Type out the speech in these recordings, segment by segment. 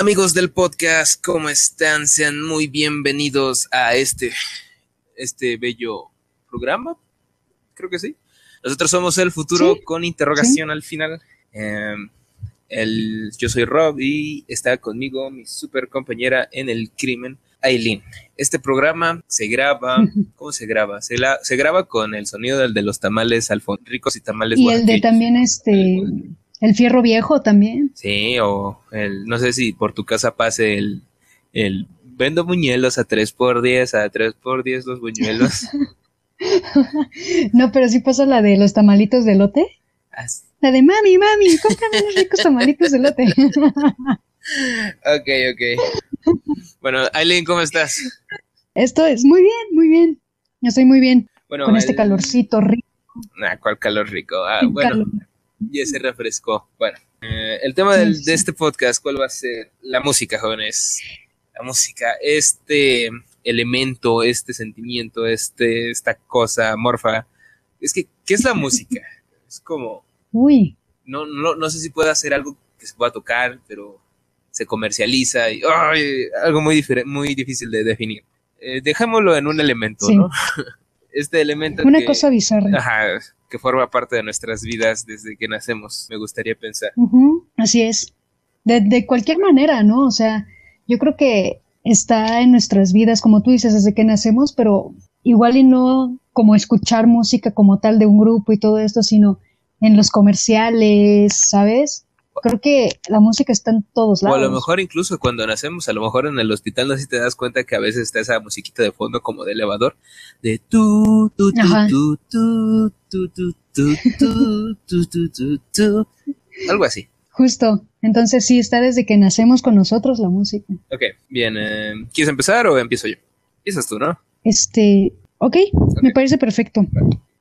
Amigos del podcast, ¿cómo están? Sean muy bienvenidos a este, este bello programa. Creo que sí. Nosotros somos el futuro Sí, con interrogación al final. Eh, el, yo soy Rob y está conmigo mi super compañera en el crimen, Aileen. Este programa se graba, ¿cómo se graba? Se, la- se graba con el sonido del de los tamales alfon ricos y tamales Y el de también este, el fierro viejo también. Sí, o el, no sé si por tu casa pase el, el vendo buñuelos a 3 por 10 a 3 por 10 los buñuelos. No, pero sí pasa la de los tamalitos de lote. Así. La de mami, mami, cómprame unos ricos tamalitos de lote. Ok, ok. Bueno, Aileen, ¿cómo estás? Esto es muy bien, muy bien. Yo estoy muy bien Bueno, con este calorcito rico. Nah, ¿cuál calor rico? Ah, bueno, calor. Ya se refrescó. Bueno, eh, el tema del- de este podcast, ¿cuál va a ser? La música, jóvenes. La música, este elemento, este sentimiento, este, esta cosa morfa. Es que, ¿qué es la música? Es como, Uy, no, no, no sé si puede hacer algo que se pueda tocar, pero se comercializa y ¡ay! algo muy, muy difícil de definir. Eh, dejémoslo en un elemento, Sí. ¿no? Este elemento una que, cosa bizarra. ajá, que forma parte de nuestras vidas desde que nacemos, me gustaría pensar. Así es. De, de cualquier manera, ¿no? O sea, yo creo que está en nuestras vidas, como tú dices, desde que nacemos, pero igual y no como escuchar música como tal de un grupo y todo esto, sino en los comerciales, ¿sabes? Creo que la música está en todos O a lados. lo mejor incluso cuando nacemos, a lo mejor en el hospital no sé si te das cuenta que a veces está esa musiquita de fondo como de elevador, de tu, tu, tu, tu, tu, tu, tu, tu, tu, tu, tu, tu, tu. algo así. Justo. Entonces sí, está desde que nacemos con nosotros la música. Ok, bien. eh, ¿Quieres empezar o empiezo yo? Empiezas tú, ¿no? Este, ok, me parece perfecto.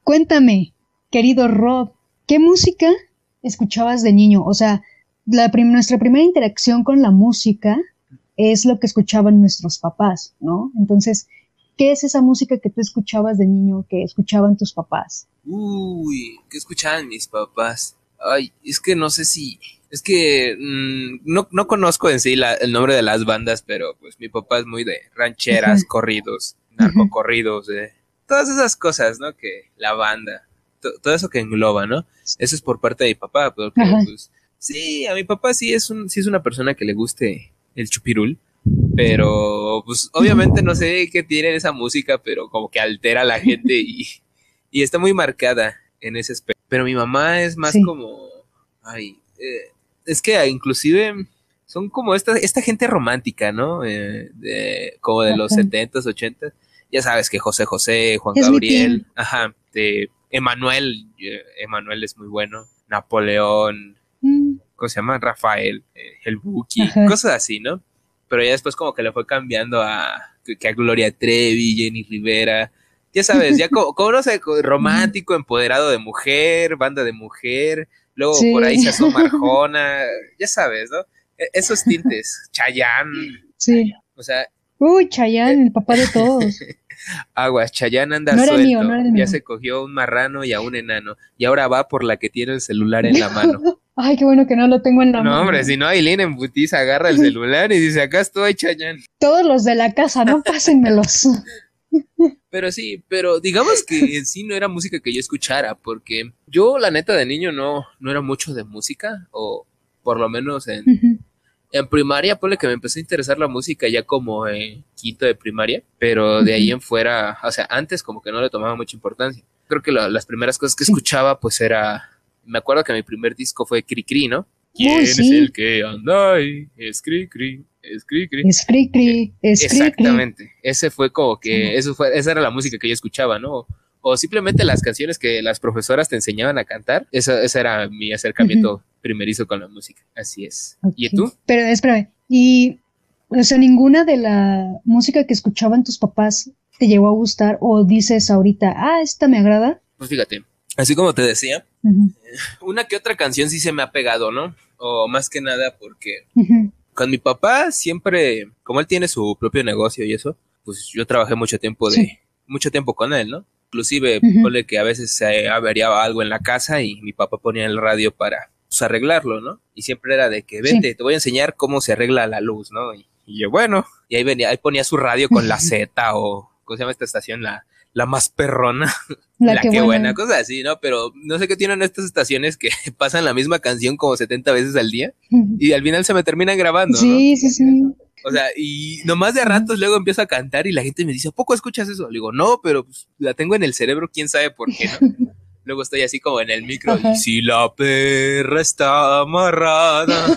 Cuéntame, querido Rob, ¿qué música escuchabas de niño? O sea, la prim- nuestra primera interacción con la música es lo que escuchaban nuestros papás, ¿no? Entonces, ¿qué es esa música que tú escuchabas de niño que escuchaban tus papás? Uy, ¿qué escuchaban mis papás? Ay, es que no sé si... Es que mm, no, no conozco en sí la- el nombre de las bandas, pero pues mi papá es muy de rancheras, corridos, narcocorridos, eh, todas esas cosas, ¿no? Que la banda, todo eso que engloba, ¿no? Eso es por parte de mi papá, porque Ajá. pues sí, a mi papá sí es un, sí es una persona que le guste el chupirul, pero pues obviamente no sé qué tiene esa música, pero como que altera a la gente y, y está muy marcada en ese aspecto. Pero mi mamá es más Sí. como, ay, eh, es que inclusive son como esta, esta gente romántica, ¿no? Eh, de, como de los Ajá. 70s, 80s. Ya sabes que José José, Juan Es Gabriel, ajá, de Emanuel, Emanuel es muy bueno, Napoleón, Mm, ¿cómo se llama? Rafael, eh, el Buki, Ajá. cosas así, ¿no? Pero ya después como que le fue cambiando a, que a Gloria Trevi, Jenny Rivera, ya sabes, ya como, como no sé, co- romántico, empoderado de mujer, banda de mujer, luego Sí. por ahí se asoma Arjona, ya sabes, ¿no? E- esos tintes, Chayanne, sí. o sea, Uy, Chayanne, el papá de todos. Aguas, Chayanne anda No suelto, mío, no ya se cogió un marrano y a un enano, y ahora va por la que tiene el celular en la mano. Ay, qué bueno que no lo tengo en la No, mano. hombre, si no, Aileen en putiza agarra el celular y dice, acá estoy, Chayanne. Todos los de la casa, no pásenmelos. Pero sí, pero digamos que en sí no era música que yo escuchara, porque yo, la neta, de niño no, no era mucho de música, o por lo menos en. En primaria, ponle que me empezó a interesar la música ya como en quinto de primaria, pero de ahí en fuera, o sea, antes como que no le tomaba mucha importancia. Creo que la- las primeras cosas que escuchaba, pues era, me acuerdo que mi primer disco fue Cri Cri, ¿no? ¿Quién es sí. el que anda ahí? Es Cri Cri, es Cri Cri. Es cri cri, es. Exactamente. Ese fue como que, Sí. eso fue, esa era la música que yo escuchaba, ¿no? O simplemente las canciones que las profesoras te enseñaban a cantar. Esa, ese era mi acercamiento primerizo con la música. Así es. ¿Y Ok. tú? Pero espérame, y, o sea, ninguna de la música que escuchaban tus papás te llegó a gustar o dices ahorita, ah, esta me agrada. Pues fíjate, así como te decía, Ujú, una que otra canción sí se me ha pegado, ¿no? O más que nada porque ujú, con mi papá siempre, como él tiene su propio negocio y eso, pues yo trabajé mucho tiempo de, Sí. mucho tiempo con él, ¿no? Inclusive, Ujú. ponle que a veces se averiaba algo en la casa y mi papá ponía el radio para pues arreglarlo, ¿no? Y siempre era de que vente, te voy a enseñar cómo se arregla la luz, ¿no? Y, yo, bueno, y ahí venía, ahí ponía su radio con la Z o, ¿cómo se llama esta estación? La, la más perrona, la, que, buena. cosa así, ¿no? Pero no sé qué tienen estas estaciones que pasan la misma canción como 70 veces al día y al final se me terminan grabando. Sí, sí, sí. O sea, y nomás de a ratos luego empiezo a cantar y la gente me dice, ¿a poco escuchas eso? Le digo, no, pero pues, la tengo en el cerebro, quién sabe por qué, ¿no? luego estoy así como en el micro y si la perra está amarrada,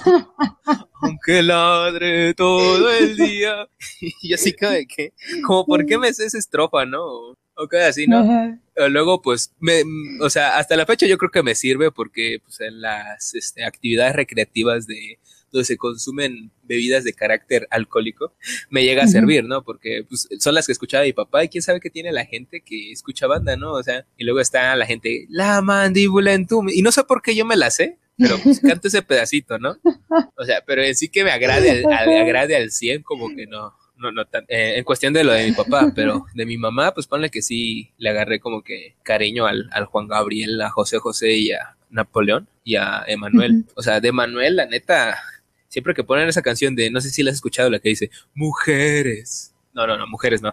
aunque ladre todo el día. y así como de que, como, ¿por qué me sé esa estrofa, no? O queda así, ¿no? Luego, pues, me, o sea, hasta la fecha yo creo que me sirve porque, pues, en las este, actividades recreativas de, donde se consumen bebidas de carácter alcohólico, me llega a servir, ¿no? Porque pues, son las que escuchaba mi papá y quién sabe qué tiene la gente que escucha banda, ¿no? O sea, y luego está la gente, la mandíbula en tu... Y no sé por qué yo me la sé, pero pues canto ese pedacito, ¿no? O sea, pero en sí que me agrade, al, agrade al 100, como que no. No, no tan, eh, en cuestión de lo de mi papá, pero de mi mamá, pues ponle que sí le agarré como que cariño al, al Juan Gabriel, a José José y a Napoleón y a Emanuel. O sea, de Manuel, la neta, siempre que ponen esa canción de, no sé si la has escuchado, la que dice, mujeres. No, no, no, mujeres no.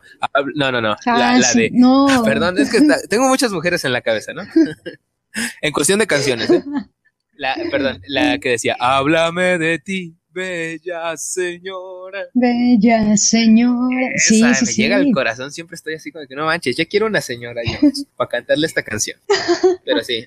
No, no, no. La, ah, de. No. Perdón, es que tengo muchas mujeres en la cabeza, ¿no? en cuestión de canciones, ¿eh? La, perdón, la que decía, háblame de ti, bella señora. Bella señora. sí, sí, me llega al corazón, siempre estoy así como que no manches, ya quiero una señora yo, para cantarle esta canción. Pero sí,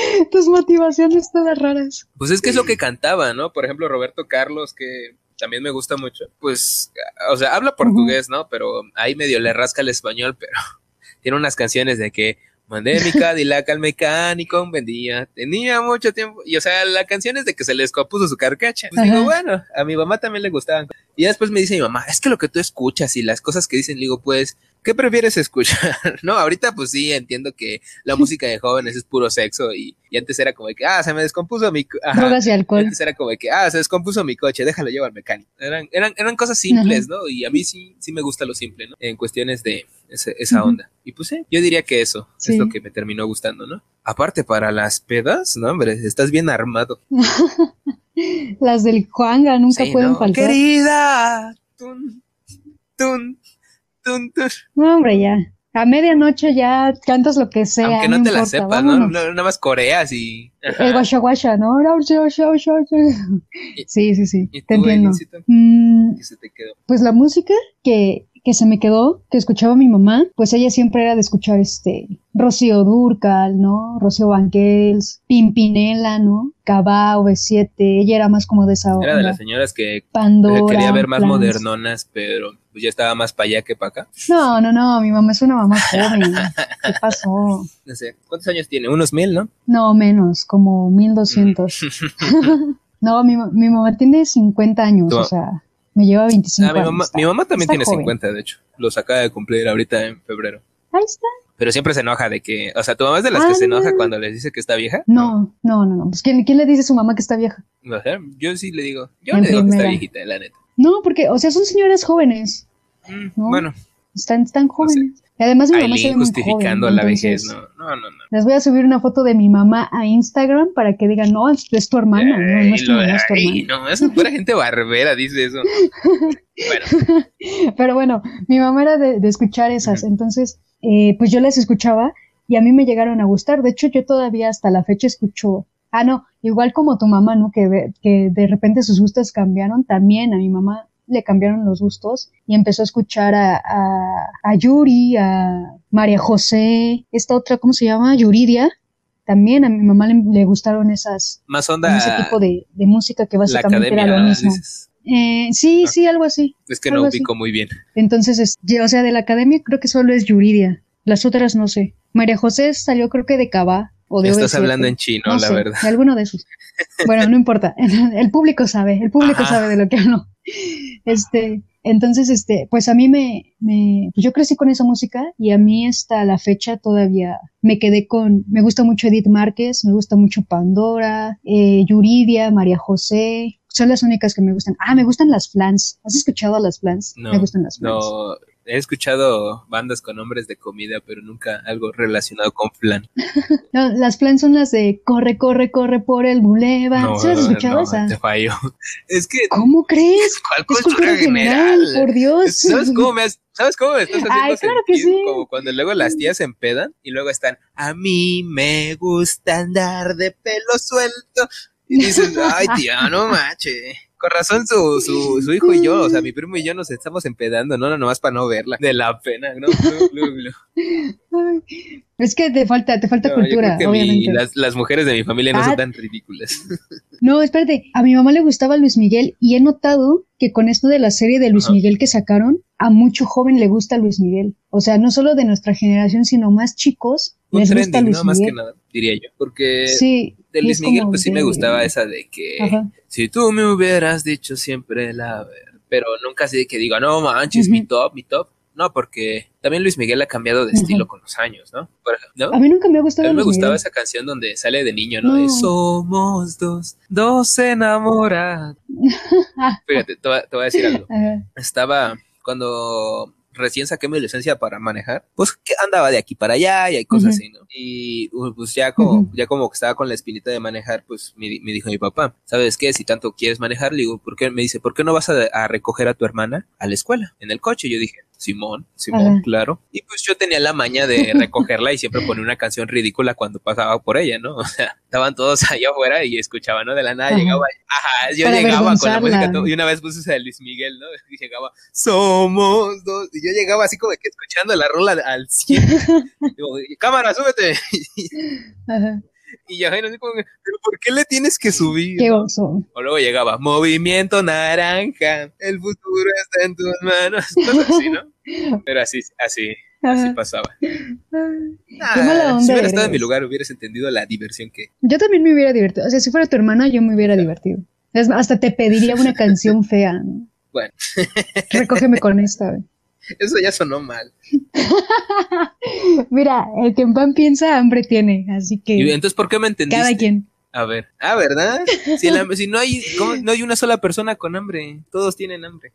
Tus motivaciones todas raras. Pues es que es lo que cantaba, ¿no? Por ejemplo, Roberto Carlos, que también me gusta mucho, pues, o sea, habla portugués, ¿no? Pero ahí medio le rasca el español, pero tiene unas canciones de que mandé mi Cadillac al mecánico un buen día, tenía mucho tiempo, y o sea, la canción es de que se le escopuso su carcacha. Pues digo, bueno, a mi mamá también le gustaban. Y después me dice mi mamá, es que lo que tú escuchas y las cosas que dicen, digo, pues, ¿qué prefieres escuchar? no, ahorita pues sí, entiendo que la música de jóvenes es puro sexo y, antes era como de que, ah, se me descompuso mi... Drogas y alcohol. Antes era como de que, ah, se descompuso mi coche, déjalo llevar al mecánico. Eran, eran, eran cosas simples, ¿no? Y a mí sí, sí me gusta lo simple, ¿no? En cuestiones de esa onda. Y pues sí, yo diría que eso es lo que me terminó gustando, ¿no? Aparte, para las pedas, no, hombre, estás bien armado. las del Juanga nunca pueden faltar. Querida, tun, tun, no, hombre, ya. A medianoche ya cantas lo que sea. Aunque no, te la sepas, ¿no? Nada más coreas y. El guasha guasha, ¿no? Sí, sí, sí. te entiendo. Mm, ¿Qué se te quedó? Pues la música que que se me quedó, que escuchaba mi mamá, pues ella siempre era de escuchar este Rocío Durcal, ¿no? Rocío Banquels, Pimpinela, ¿no? Cabá, V7, ella era más como de esa Era de las señoras que Pandora, quería ver más modernonas, pero pues ya estaba más para allá que para acá. No, no, no, mi mamá es una mamá joven. ¿Qué pasó? No sé, ¿cuántos años tiene? Unos mil, ¿no? No, menos, como mil doscientos. no, mi, mi mamá tiene 50 años, o sea me lleva 25 ah, mi mamá, mi mamá también tiene 50, de hecho. Los acaba de cumplir ahorita en febrero. Ahí está. Pero siempre se enoja de que, o sea, ¿tu mamá es de las que se enoja cuando les dice que está vieja? No, no, no, no. Pues ¿quién, ¿quién, le dice a su mamá que está vieja? yo sí le digo, yo le digo que está viejita, la neta. No, porque, o sea, son señoras jóvenes. Mm, bueno. Están, están jóvenes. Y además mi mamá se ve justificando joven, la vejez, no, no, no, Les voy a subir una foto de mi mamá a Instagram para que digan, no, es, tu hermana, no, no es tu, mamá, es tu hermana. No, es pura gente barbera, dice eso. bueno. Pero bueno, mi mamá era de, escuchar esas, entonces, eh, pues yo las escuchaba y a mí me llegaron a gustar. De hecho, yo todavía hasta la fecha escucho Ah, no, igual como tu mamá, ¿no? Que, que de repente sus gustos cambiaron, también a mi mamá le cambiaron los gustos y empezó a escuchar a, a, Yuri, a María José, esta otra, ¿cómo se llama? Yuridia. También a mi mamá le, gustaron esas... Más onda... Ese tipo de, música que básicamente era lo mismo. Eh, sí, sí, algo así. Es que no ubico muy bien. Entonces, o sea, de la academia creo que solo es Yuridia. Las otras no sé. María José salió creo que de Cava o de Estás hablando en chino, la verdad. De alguno de esos. Bueno, no importa. El público sabe, el público sabe de lo que hablo. Este, entonces, este, pues a mí me, me pues yo crecí con esa música y a mí hasta la fecha todavía me quedé con, me gusta mucho Edith Márquez, me gusta mucho Pandora, eh, Yuridia, María José, son las únicas que me gustan. Ah, me gustan las flans. ¿Has escuchado a las flans? No, me gustan las flans. No, he escuchado bandas con nombres de comida, pero nunca algo relacionado con flan. no, las flan son las de corre, corre, corre por el bulevar. No, has escuchado no, Te fallo. Es que. ¿Cómo crees? ¿Cuál cultura general? Por Dios. ¿Sabes cómo me ¿Sabes cómo me estás haciendo Ay, claro que sí. Como cuando luego las tías se empedan y luego están, a mí me gusta andar de pelo suelto. Y dices, ay tía, no mache. Con razón su, su, su, hijo y yo, o sea, mi primo y yo nos estamos empedando, no, no, nomás para no verla. De la pena, ¿no? es que te falta, te falta cultura, obviamente. las, las, mujeres de mi familia no son ah. tan ridículas. no, espérate, a mi mamá le gustaba Luis Miguel y he notado que con esto de la serie de Luis Miguel que sacaron, a mucho joven le gusta Luis Miguel. O sea, no solo de nuestra generación, sino más chicos. Un les gusta Luis ¿no? Más que nada, diría yo. Porque sí, de Luis Miguel, pues sí me gustaba esa de que si tú me hubieras dicho siempre la verdad, pero nunca así de que diga, no manches, mi top, mi top. No, porque también Luis Miguel ha cambiado de estilo con los años, ¿no? A mí nunca me ha gustado. A mí me gustaba esa canción donde sale de niño, ¿no? Somos dos, dos enamorados. Fíjate, te voy, a decir algo. Estaba cuando recién saqué mi licencia para manejar, pues que andaba de aquí para allá y hay cosas así, ¿no? Y pues ya como, ya como que estaba con la espinita de manejar, pues me, dijo mi papá, ¿sabes qué? Si tanto quieres manejar, le digo, ¿por qué? Me dice, ¿por qué no vas a, a recoger a tu hermana a la escuela en el coche? Yo dije, Simón, Simón, claro. Y pues yo tenía la maña de recogerla y siempre ponía una canción ridícula cuando pasaba por ella, ¿no? O sea, estaban todos allá afuera y escuchaban, ¿no? De la nada llegaba, ajá, yo llegaba con la música y una vez puse a Luis Miguel, ¿no? Y llegaba, somos dos, y yo llegaba así como que escuchando la rola al. Digo, cámara, súbete. Ajá. Y ya no sé cómo, pero ¿por qué le tienes que subir? Qué oso. O luego llegaba, movimiento naranja, el futuro está en tus manos. Cosas así, ¿no? Pero así, así, así pasaba. Ah, si hubiera estado en mi lugar, hubieras entendido la diversión que. Yo también me hubiera divertido. O sea, si fuera tu hermana, yo me hubiera divertido. hasta te pediría una canción fea, ¿no? Bueno. Recógeme con esta, ¿eh? Eso ya sonó mal. Mira, el que en pan piensa, hambre tiene, así que. ¿Y entonces por qué me entendiste? Cada quien. A ver, ah, ¿verdad? Si, no hay no hay una sola persona con hambre, todos tienen hambre.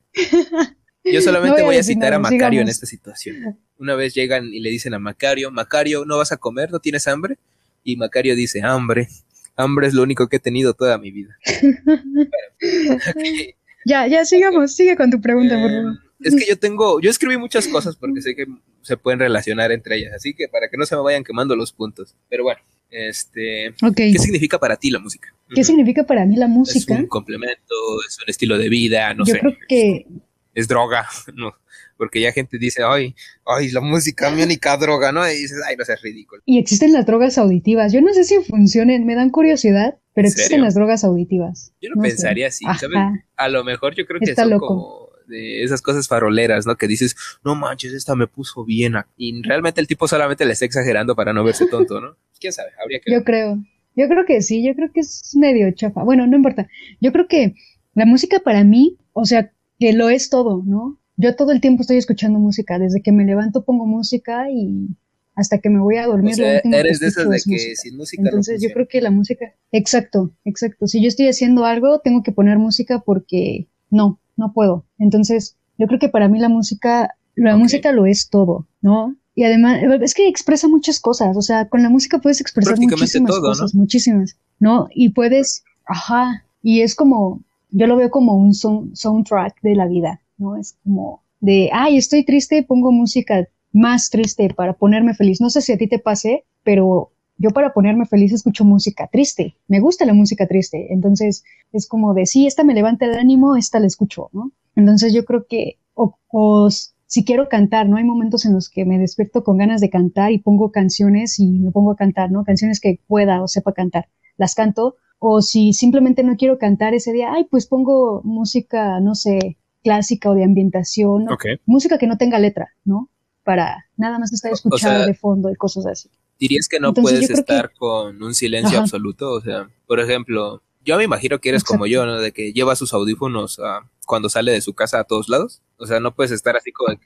Yo solamente voy, a, citar a Macario en esta situación. Una vez llegan y le dicen a Macario, Macario, ¿no vas a comer? ¿No tienes hambre? Y Macario dice, hambre, hambre es lo único que he tenido toda mi vida. Ya, ya sigamos, sigue con tu pregunta, por favor. Es que yo tengo, yo escribí muchas cosas porque sé que se pueden relacionar entre ellas, así que para que no se me vayan quemando los puntos. Pero bueno, este, ¿qué significa para ti la música? ¿Qué significa para mí la música? Es un complemento, es un estilo de vida, no yo sé. Creo que es droga, no, porque ya gente dice, ay, ay, la música, mi única droga, ¿no? Y dices, ay, no seas ridículo. Y existen las drogas auditivas. Yo no sé si funcionen, me dan curiosidad, pero existen las drogas auditivas. Yo no, pensaría así, ¿sabes? A lo mejor yo creo que son como de esas cosas faroleras, ¿no? Que dices, no manches, esta me puso bien. Y realmente el tipo solamente le está exagerando para no verse tonto, ¿no? ¿Quién sabe? Habría que... Yo creo, yo creo que sí, yo creo que es medio chafa. Bueno, no importa. Yo creo que la música para mí, o sea, que lo es todo, ¿no? Yo todo el tiempo estoy escuchando música. Desde que me levanto pongo música y hasta que me voy a dormir. O sea, eres de esas de que sin música. Entonces yo creo que la música, exacto, exacto. Si yo estoy haciendo algo, tengo que poner música porque no, no puedo. Entonces, yo creo que para mí la música, la música lo es todo, ¿no? Y además, es que expresa muchas cosas, o sea, con la música puedes expresar muchísimas cosas, muchísimas, ¿no? Y puedes, ajá, y es como, yo lo veo como un soundtrack de la vida, ¿no? Es como de, ay, estoy triste, pongo música más triste para ponerme feliz. No sé si a ti te pase, pero yo para ponerme feliz escucho música triste, me gusta la música triste, entonces es como de, sí, esta me levanta el ánimo, esta la escucho, ¿no? Entonces yo creo que, o, si quiero cantar, ¿no? Hay momentos en los que me despierto con ganas de cantar y pongo canciones y me pongo a cantar, ¿no? Canciones que pueda o sepa cantar, las canto, o si simplemente no quiero cantar ese día, ay, pues pongo música, no sé, clásica o de ambientación, música que no tenga letra, ¿no? Para nada más estar escuchando de fondo y cosas así dirías que no puedes estar con un silencio absoluto, o sea, por ejemplo, yo me imagino que eres como yo, ¿no? De que lleva sus audífonos cuando sale de su casa a todos lados. O sea, no puedes estar así como...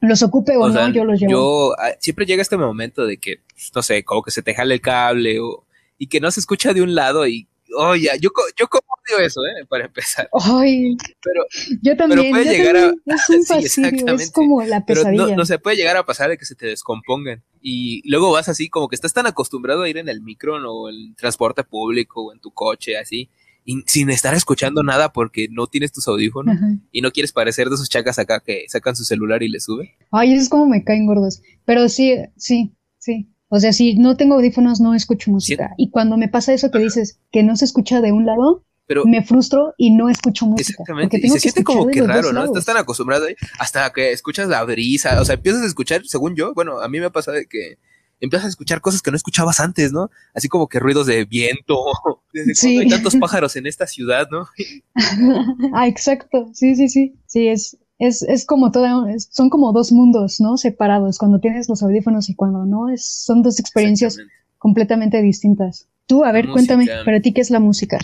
Los ocupe o, no, yo los llevo. Yo, ah, siempre llega este momento de que, no sé, como que se te jale el cable o, y que no se escucha de un lado y Oye, yo, yo como odio eso, ¿eh? Para empezar. Ay, pero yo también. Pero puede llegar a. Es un fastidio, es como la pesadilla. Pero no, se puede llegar a pasar de que se te descompongan. Y luego vas así, como que estás tan acostumbrado a ir en el micro o el transporte público o en tu coche, así, y sin estar escuchando nada porque no tienes tus audífonos y no quieres parecer de esos chacas acá que sacan su celular y le suben. Ay, eso es como me caen gordos. Pero sí, sí, sí. O sea, si no tengo audífonos, no escucho música. Y cuando me pasa eso que dices que no se escucha de un lado, pero, me frustro y no escucho música. Exactamente. Y se siente como que raro, ¿no? Estás tan acostumbrado ahí hasta que escuchas la brisa. O sea, empiezas a escuchar, según yo, bueno, a mí me ha pasado de que empiezas a escuchar cosas que no escuchabas antes, ¿no? Así como que ruidos de viento. Desde sí. hay tantos pájaros en esta ciudad, ¿no? ah, exacto. Sí, sí, sí. Sí, es, es, es como todo, son como dos mundos, ¿no? Separados, cuando tienes los audífonos y cuando no, es, son dos experiencias completamente distintas. Tú, a ver, cuéntame, para ti, ¿qué es la música?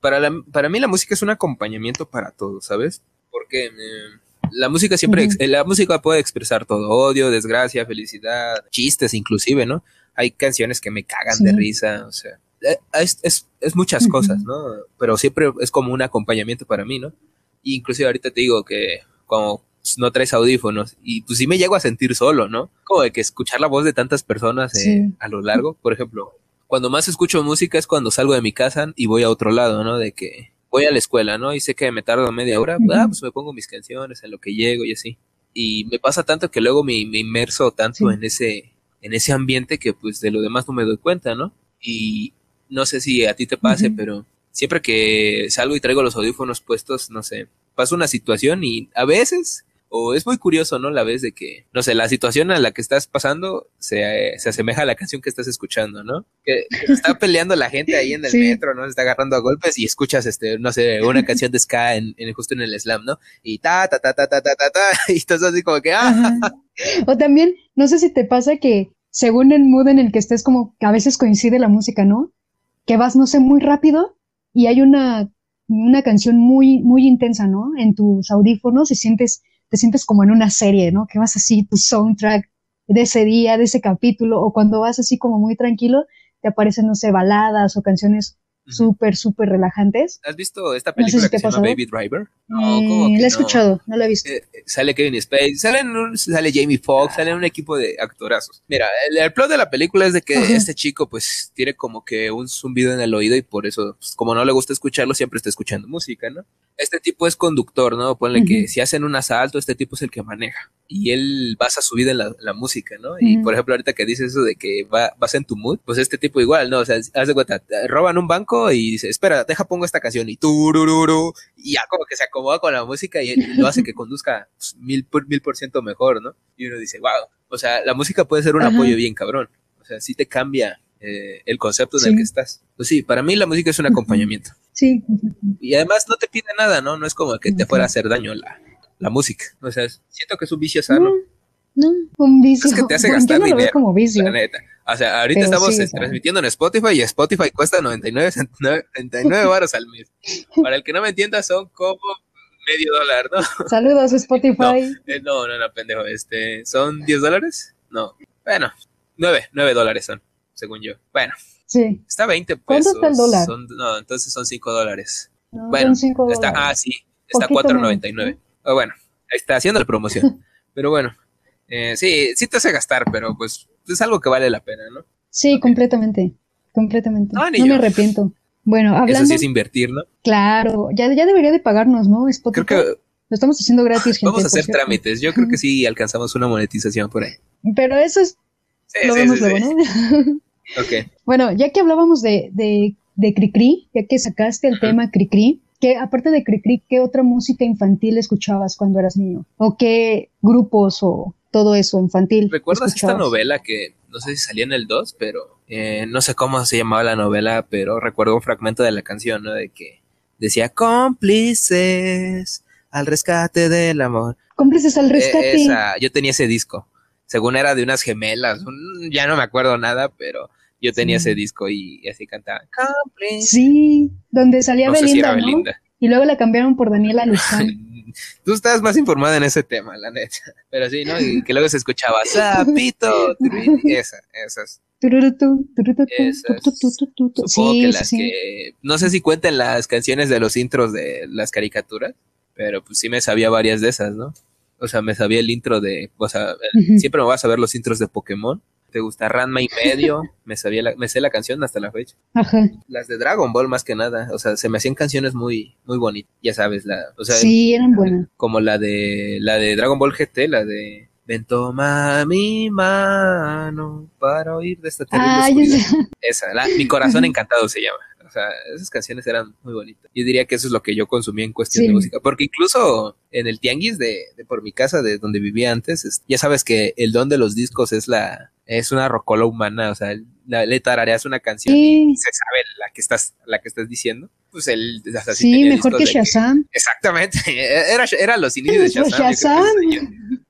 Para, la, para mí la música es un acompañamiento para todo, ¿sabes? Porque eh, la música siempre, la música puede expresar todo, odio, desgracia, felicidad, chistes inclusive, ¿no? Hay canciones que me cagan de risa, o sea, eh, es, es, es muchas cosas, ¿no? Pero siempre es como un acompañamiento para mí, ¿no? inclusive ahorita te digo que como no traes audífonos y pues sí me llego a sentir solo, ¿no? Como de que escuchar la voz de tantas personas eh, a lo largo, por ejemplo, cuando más escucho música es cuando salgo de mi casa y voy a otro lado, ¿no? De que voy a la escuela, ¿no? Y sé que me tardo media hora, ah, pues me pongo mis canciones en lo que llego y así. Y me pasa tanto que luego me, inmerso tanto en ese en ese ambiente que pues de lo demás no me doy cuenta, ¿no? Y no sé si a ti te pase, pero siempre que salgo y traigo los audífonos puestos, no sé, pasa una situación y a veces, o es muy curioso, ¿no? La vez de que, no sé, la situación a la que estás pasando se, eh, se asemeja a la canción que estás escuchando, ¿no? Que, está peleando la gente ahí en el metro, ¿no? Se está agarrando a golpes y escuchas, este, no sé, una canción de ska en, justo en el slam, ¿no? Y ta, ta, ta, ta, ta, ta, ta, ta y estás así como que, ah. O también, no sé si te pasa que según el mood en el que estés, como que a veces coincide la música, ¿no? Que vas, no sé, muy rápido y hay una una canción muy, muy intensa, ¿no? En tus audífonos y sientes, te sientes como en una serie, ¿no? Que vas así, tu soundtrack de ese día, de ese capítulo, o cuando vas así como muy tranquilo, te aparecen, no sé, baladas o canciones súper, súper relajantes. ¿Has visto esta película que se llama Baby Driver? No, mm, la he escuchado, no la he visto. Eh, sale Kevin Spacey, sale, sale Jamie Foxx, sale un equipo de actorazos. Mira, el, plot de la película es de que este chico pues tiene como que un zumbido en el oído y por eso, pues, como no le gusta escucharlo, siempre está escuchando música, ¿no? Este tipo es conductor, ¿no? Ponle que si hacen un asalto, este tipo es el que maneja y él basa su vida en la, música, ¿no? Y por ejemplo, ahorita que dices eso de que va, vas en tu mood, pues este tipo igual, ¿no? O sea, haz de cuenta, roban un banco y dice, espera, deja pongo esta canción y turururu, y ya como que se acomoda con la música y lo hace que conduzca pues, mil, por, mil por ciento mejor, ¿no? Y uno dice, wow, o sea, la música puede ser un apoyo bien cabrón, o sea, sí te cambia eh, el concepto en el que estás. Pues sí, para mí la música es un acompañamiento. Sí. Y además no te pide nada, ¿no? No es como que te fuera a hacer daño la, la música. O sea, siento que es un vicio sano. No, un vicio. Es que te hace gastar dinero. como vicio. La neta. O sea, ahorita estamos transmitiendo en Spotify y Spotify cuesta 99, 99 baros al mes. Para el que no me entienda, son como medio dólar, ¿no? Saludos, Spotify. Eh, no, no, no, pendejo. Este, ¿Son 10 dólares? No. Bueno, 9, 9 dólares son, según yo. Bueno. Sí. Está 20 pesos. ¿Cuánto está el dólar? no, entonces son 5 dólares. bueno, son 5 está, ah, sí, está 4.99. Oh, bueno, ahí está haciendo la promoción. pero bueno, eh, sí, sí te hace gastar, pero pues es algo que vale la pena, ¿no? Sí, completamente, completamente. No, me arrepiento. Bueno, hablando... Eso sí es invertir, ¿no? Claro, ya, ya debería de pagarnos, ¿no? Spotify. Creo que... Lo estamos haciendo gratis, gente. Vamos a hacer trámites. Yo creo que sí alcanzamos una monetización por ahí. Pero eso es... lo vemos luego, ¿no? ok. Bueno, ya que hablábamos de, de, de Cricri, ya que sacaste el tema Cricri, ¿Qué, aparte de Cricri, ¿qué otra música infantil escuchabas cuando eras niño? ¿O qué grupos o todo eso infantil? ¿Recuerdas esta novela que no sé si salía en el 2, pero eh, no sé cómo se llamaba la novela, pero recuerdo un fragmento de la canción, ¿no? De que decía cómplices al rescate del amor. Cómplices al eh, rescate. esa, yo tenía ese disco. Según era de unas gemelas, ya no me acuerdo nada, pero yo tenía ese disco y, así cantaba. Sí, donde salía Belinda, ¿no? Y luego la cambiaron por Daniela Luján. Tú estás más informada en ese tema, la neta. Pero sí, ¿no? Y que luego se escuchaba Zapito, esa, esas. Supongo que las que. No sé si cuentan las canciones de los intros de las caricaturas, pero pues sí me sabía varias de esas, ¿no? O sea, me sabía el intro de. O sea, siempre me vas a ver los intros de Pokémon. ¿Te gusta Ranma y medio? me sabía la, me sé la canción hasta la fecha. Ajá. Las de Dragon Ball más que nada, o sea, se me hacían canciones muy muy bonitas, ya sabes, la, o sea, sí, eran buenas. Como la de la de Dragon Ball GT, la de Ven toma mi mano para oír de esta terrible Ah, Esa, la, mi corazón encantado se llama. O sea, esas canciones eran muy bonitas. Yo diría que eso es lo que yo consumía en cuestión de música. Porque incluso en el tianguis de, de, por mi casa, de donde vivía antes, ya sabes que el don de los discos es la, es una rocola humana. O sea, la, le tarareas una canción y se sabe la que estás, la que estás diciendo. Pues hasta sí, mejor que Shazam. exactamente. Era, era los inicios de Shazam. Shazam.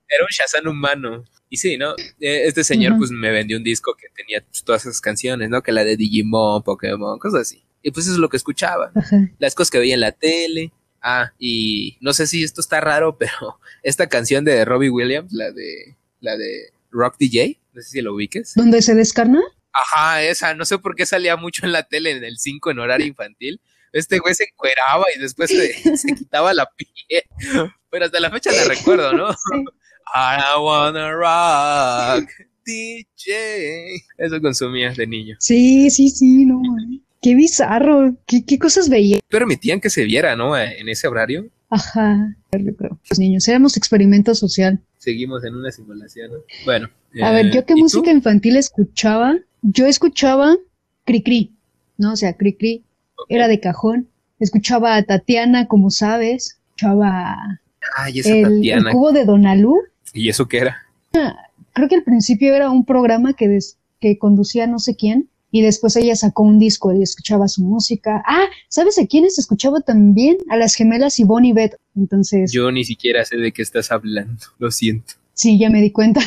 Era un Shazam humano. Y sí, ¿no? Este señor pues me vendió un disco que tenía pues, todas esas canciones, ¿no? Que la de Digimon, Pokémon, cosas así. Y pues eso es lo que escuchaba. Las cosas que veía en la tele. Ah, y no sé si esto está raro, pero esta canción de Robbie Williams, la de la de Rock DJ, no sé si lo ubiques. ¿Dónde se descarna? Ajá, esa, no sé por qué salía mucho en la tele en el 5 en horario infantil. Este güey se encueraba y después se, se quitaba la piel. Pero hasta la fecha la recuerdo, ¿no? I wanna rock DJ. Eso consumías de niño. Sí, sí, sí, no, Qué bizarro. ¿Qué, qué cosas veía? Permitían que se viera, ¿no? En ese horario. Ajá, yo creo. Los niños, éramos experimento social. Seguimos en una simulación, ¿no? Bueno. A ver, ¿yo qué música infantil escuchaba? Yo escuchaba Cricri, ¿no? O sea, Cricri era de cajón. Escuchaba a Tatiana, como sabes. Escuchaba Ay, esa el, Tatiana. el cubo de Donalú. ¿Y eso qué era? Creo que al principio era un programa que, des, que conducía no sé quién y después ella sacó un disco y escuchaba su música. Ah, ¿sabes a quiénes escuchaba también? A las gemelas Ivonne y Beth. Entonces. Yo ni siquiera sé de qué estás hablando, lo siento. Sí, ya me di cuenta.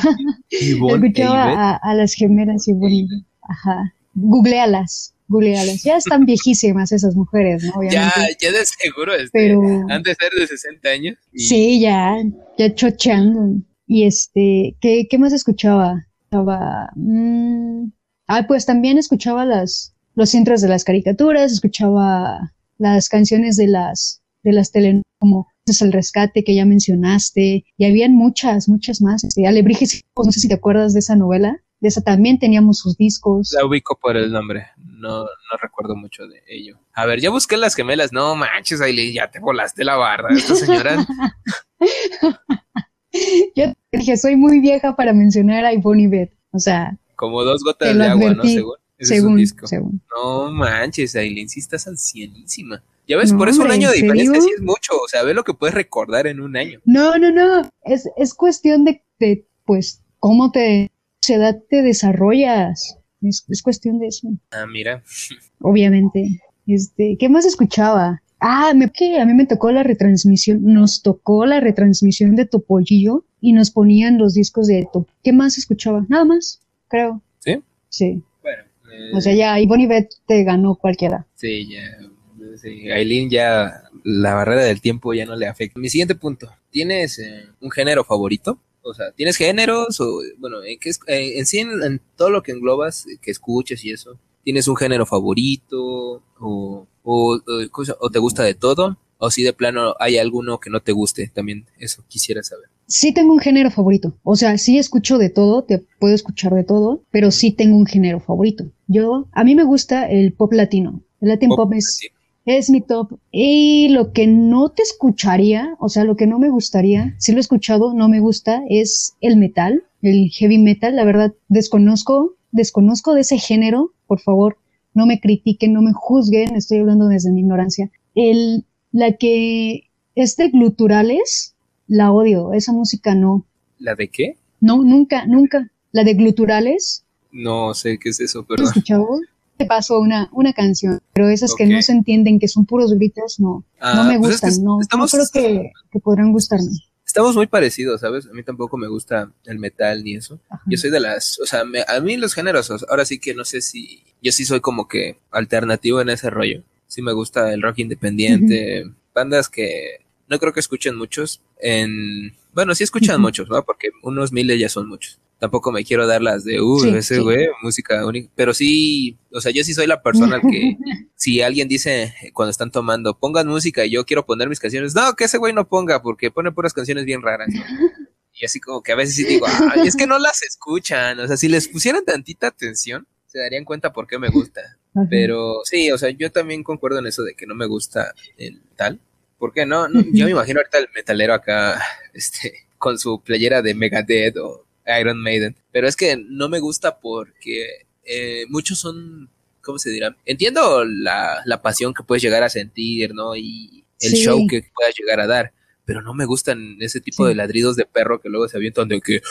Ivonne escuchaba a, a, las gemelas Ivonne y Beth. Ajá. Googlealas. Googlealas. Ya están viejísimas esas mujeres, ¿no? Obviamente. Ya, ya de seguro, este, Pero... han de ser de 60 años. Y... Sí, ya, ya chocheando. Y este, ¿qué, qué más escuchaba? Estaba. Mmm, Ah, pues también escuchaba las, los intros de las caricaturas, escuchaba las canciones de las, de las telenovelas, como es el rescate que ya mencionaste, y habían muchas, muchas más. Este, Alebrijes, no sé si te acuerdas de esa novela, de esa también teníamos sus discos. La ubico por el nombre, no, no recuerdo mucho de ello. A ver, ya busqué las gemelas, no manches, Aileen, ya te volaste la barra, esta señora. Yo dije, soy muy vieja para mencionar a Ivonne y Beth, o sea, como dos gotas de agua, ¿no? Según. Ese según, es un disco. Según. No manches, Aileen, sí estás ancienísima. Ya ves, no, por eso un año de diferencia sí es mucho. O sea, ve lo que puedes recordar en un año. No, no, no. Es, es cuestión de, de, pues, cómo te, edad te desarrollas. Es, es cuestión de eso. Ah, mira. Obviamente. Este, ¿qué más escuchaba? Ah, me, que a mí me tocó la retransmisión, nos tocó la retransmisión de Topollillo y nos ponían los discos de Top. ¿Qué más escuchaba? Nada más creo. ¿Sí? Sí. Bueno. Eh, o sea, ya Ivonne y Beth te ganó cualquiera. Sí, ya. Sí. Aileen ya la barrera del tiempo ya no le afecta. Mi siguiente punto. ¿Tienes eh, un género favorito? O sea, ¿tienes géneros? O, bueno, ¿en, qué es, eh, en sí, en, en, todo lo que englobas, que escuches y eso, ¿tienes un género favorito? ¿O, o, o, o te gusta de todo? ¿O si de plano hay alguno que no te guste? También eso quisiera saber sí tengo un género favorito. O sea, sí escucho de todo, te puedo escuchar de todo, pero sí tengo un género favorito. Yo, a mí me gusta el pop latino. El Latin pop, pop es, es, mi top. Y lo que no te escucharía, o sea, lo que no me gustaría, si lo he escuchado, no me gusta, es el metal, el heavy metal. La verdad, desconozco, desconozco de ese género. Por favor, no me critiquen, no me juzguen, estoy hablando desde mi ignorancia. El, la que es de gluturales, la odio, esa música no. ¿La de qué? No, nunca, nunca. La de gluturales. No sé qué es eso, pero. escuchado? Te paso una, una canción, pero esas okay. que no se entienden, que son puros gritos, no. Ah, no me gustan, pues es que no. Estamos, no creo que, que, podrán gustarme. Estamos muy parecidos, ¿sabes? A mí tampoco me gusta el metal ni eso. Ajá. Yo soy de las, o sea, me, a mí los géneros, ahora sí que no sé si, yo sí soy como que alternativo en ese rollo. Sí me gusta el rock independiente, uh -huh. bandas que no creo que escuchen muchos. En, bueno, sí escuchan uh -huh. muchos, ¿no? Porque unos miles ya son muchos. tampoco me quiero dar las de, uh, ese güey, música única. Pero sí, o sea, yo sí soy la persona que, si alguien dice cuando están tomando, pongan música y yo quiero poner mis canciones, no, que ese güey no ponga, porque pone puras canciones bien raras. Y así como que a veces sí digo, Ay, es que no las escuchan. O sea, si les pusieran tantita atención, se darían cuenta por qué me gusta. Pero sí, o sea, yo también concuerdo en eso de que no me gusta el tal. ¿Por qué no? no yo me imagino ahorita el metalero acá, este, con su playera de Megadeth o Iron Maiden. Pero es que no me gusta porque eh, muchos son, ¿cómo se dirá? Entiendo la, la, pasión que puedes llegar a sentir, ¿no? Y el show que puedas llegar a dar. Pero no me gustan ese tipo de ladridos de perro que luego se avientan de que...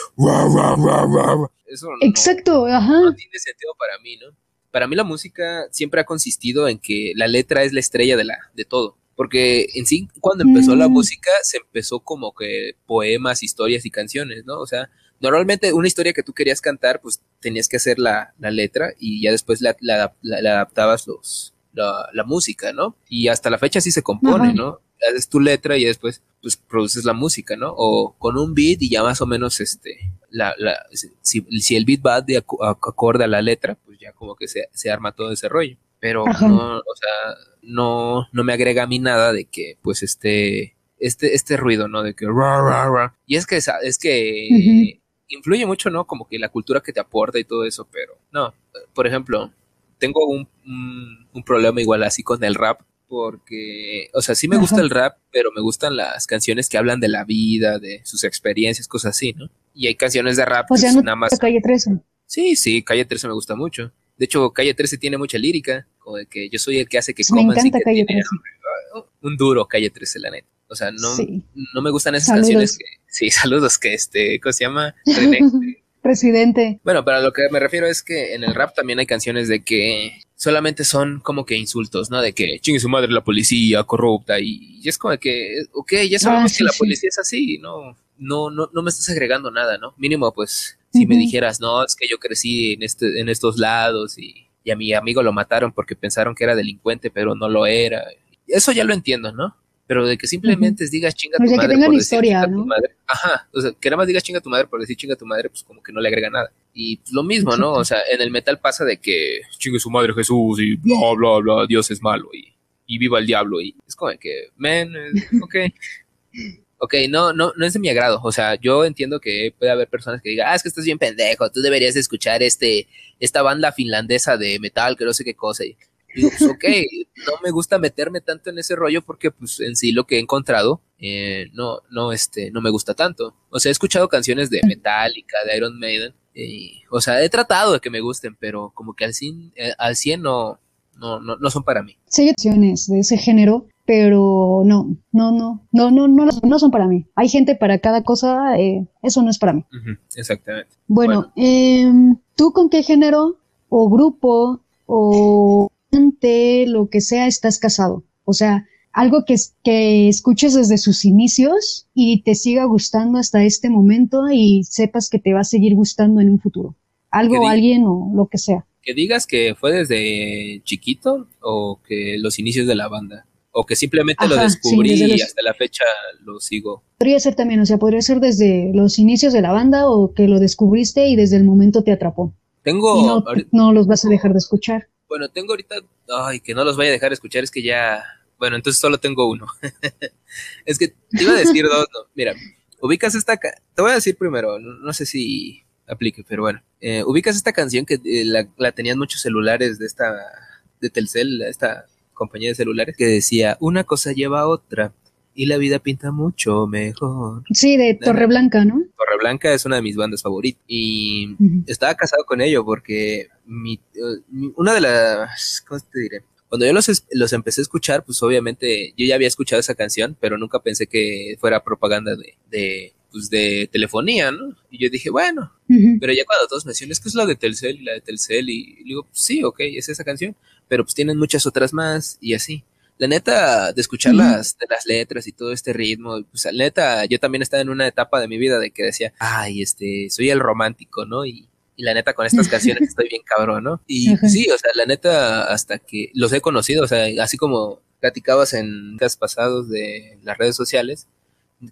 Eso Exacto, ajá. No tiene sentido para mí, ¿no? Para mí la música siempre ha consistido en que la letra es la estrella de, la, de todo. Porque en sí, cuando empezó la mm. música, se empezó como que poemas, historias y canciones, ¿no? O sea, normalmente una historia que tú querías cantar, pues tenías que hacer la, la letra y ya después la, la, adaptabas los, la, música, ¿no? Y hasta la fecha sí se compone, ¿no? Haces tu letra y después pues produces la música, ¿no? O con un beat y ya más o menos este, la, la, si, si el beat va de acorde a la letra, pues ya como que se, se arma todo ese rollo. Pero no, o sea, no, no me agrega a mí nada de que pues este, este, este ruido, ¿no? De que y es que es que influye mucho, ¿no? Como que la cultura que te aporta y todo eso, pero no, por ejemplo, tengo un, un, problema igual así con el rap, porque, o sea, sí me gusta el rap, pero me gustan las canciones que hablan de la vida, de sus experiencias, cosas así, ¿no? Y hay canciones de rap sea, no nada más... Calle 13. Sí, sí, Calle 13 me gusta mucho. De hecho, Calle 13 tiene mucha lírica, como de que yo soy el que hace que coman. Me encanta Calle 13. Un duro Calle 13, la neta. O sea, no, no me gustan esas canciones que, sí, saludos, que este, ¿cómo se llama? Presidente. Bueno, para lo que me refiero es que en el rap también hay canciones de que solamente son como que insultos, ¿no? De que chingue su madre la policía, corrupta, y, es como que, ok, ya sabemos ah, que la policía es así, ¿no? No, no, no me estás agregando nada, ¿no? Mínimo, pues, si me dijeras, no, es que yo crecí en, este, en estos lados y, y a mi amigo lo mataron porque pensaron que era delincuente, pero no lo era. Eso ya lo entiendo, ¿no? pero de que simplemente digas chinga tu madre. por decir chinga tu madre. Ajá, o sea, que nada más digas chinga tu madre por decir chinga tu madre, pues como que no le agrega nada. Y pues, lo mismo, ¿no? O sea, en el metal pasa de que chingue su madre Jesús y bla, bla, bla, Dios es malo y, y viva el diablo. Y es como que, men, ok. ok, no, no, no es de mi agrado. O sea, yo entiendo que puede haber personas que digan, ah, es que estás bien pendejo, tú deberías escuchar este, esta banda finlandesa de metal, que no sé qué cosa. Y, digo, pues ok, no me gusta meterme tanto en ese rollo porque pues en sí lo que he encontrado eh, no, no, este, no me gusta tanto. O sea, he escuchado canciones de Metallica, de Iron Maiden, y, o sea, he tratado de que me gusten, pero como que al 100, eh, al 100 no, no, no, no son para mí. Sí, hay canciones de ese género, pero no, no, no, no, no, no, no son para mí. Hay gente para cada cosa, eh, eso no es para mí. exactamente. Bueno, em, ¿tú con qué género o grupo o lo que sea, estás casado. O sea, algo que, que escuches desde sus inicios y te siga gustando hasta este momento y sepas que te va a seguir gustando en un futuro. Algo, alguien o lo que sea. Que digas que fue desde chiquito o que los inicios de la banda. O que simplemente lo descubrí y hasta la fecha lo sigo. Podría ser también, o sea, podría ser desde los inicios de la banda o que lo descubriste y desde el momento te atrapó. Tengo. no, no los vas a dejar de escuchar. Bueno, tengo ahorita, ay, que no los vaya a dejar escuchar, es que ya, bueno, entonces solo tengo uno. es que te iba a decir dos, no, mira, ubicas esta, te voy a decir primero, no, sé si aplique, pero bueno, eh, ubicas esta canción que eh, la, tenían muchos celulares de esta, de Telcel, esta compañía de celulares, que decía, una cosa lleva a otra, y la vida pinta mucho mejor. Sí, de Torreblanca, ¿no? Torreblanca es una de mis bandas favoritas y estaba casado con ello porque mi, una de las, ¿cómo te diré? Cuando yo los, los empecé a escuchar, pues obviamente yo ya había escuchado esa canción, pero nunca pensé que fuera propaganda de, de pues de telefonía, ¿no? Y yo dije, bueno, pero ya cuando todos mencionan, es que es la de Telcel y la de Telcel, y, digo, pues sí, ok, es esa canción, pero pues tienen muchas otras más y así la neta, de escuchar las, de las letras y todo este ritmo, pues la neta, yo también estaba en una etapa de mi vida de que decía, ay, este, soy el romántico, ¿no? Y, y la neta, con estas canciones estoy bien cabrón, ¿no? Y sí, o sea, la neta, hasta que los he conocido, o sea, así como platicabas en días pasados de las redes sociales,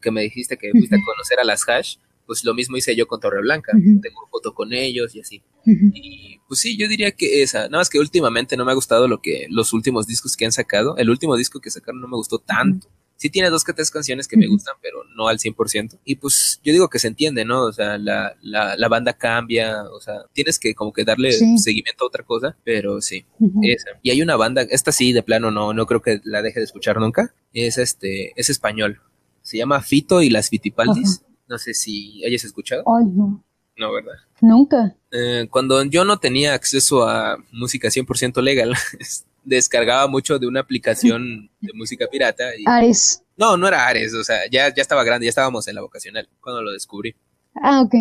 que me dijiste que fuiste a conocer a las hash, pues lo mismo hice yo con Torre Blanca. Tengo foto con ellos y así. Y pues sí, yo diría que esa. Nada más que últimamente no me ha gustado lo que los últimos discos que han sacado. El último disco que sacaron no me gustó tanto. Sí tiene dos que tres canciones que me gustan, pero no al 100%. Y pues yo digo que se entiende, ¿no? O sea, la, la, la banda cambia, o sea, tienes que como que darle seguimiento a otra cosa, pero sí, esa. Y hay una banda, esta sí, de plano, no, no creo que la deje de escuchar nunca. Es este, es español. Se llama Fito y las Fitipaldis. No sé si hayas escuchado. Ay, no. No, ¿verdad? Nunca. Eh, cuando yo no tenía acceso a música 100% legal, descargaba mucho de una aplicación de música pirata. Y... Ares. No, no era Ares, o sea, ya, ya estaba grande, ya estábamos en la vocacional cuando lo descubrí. Ah, ok.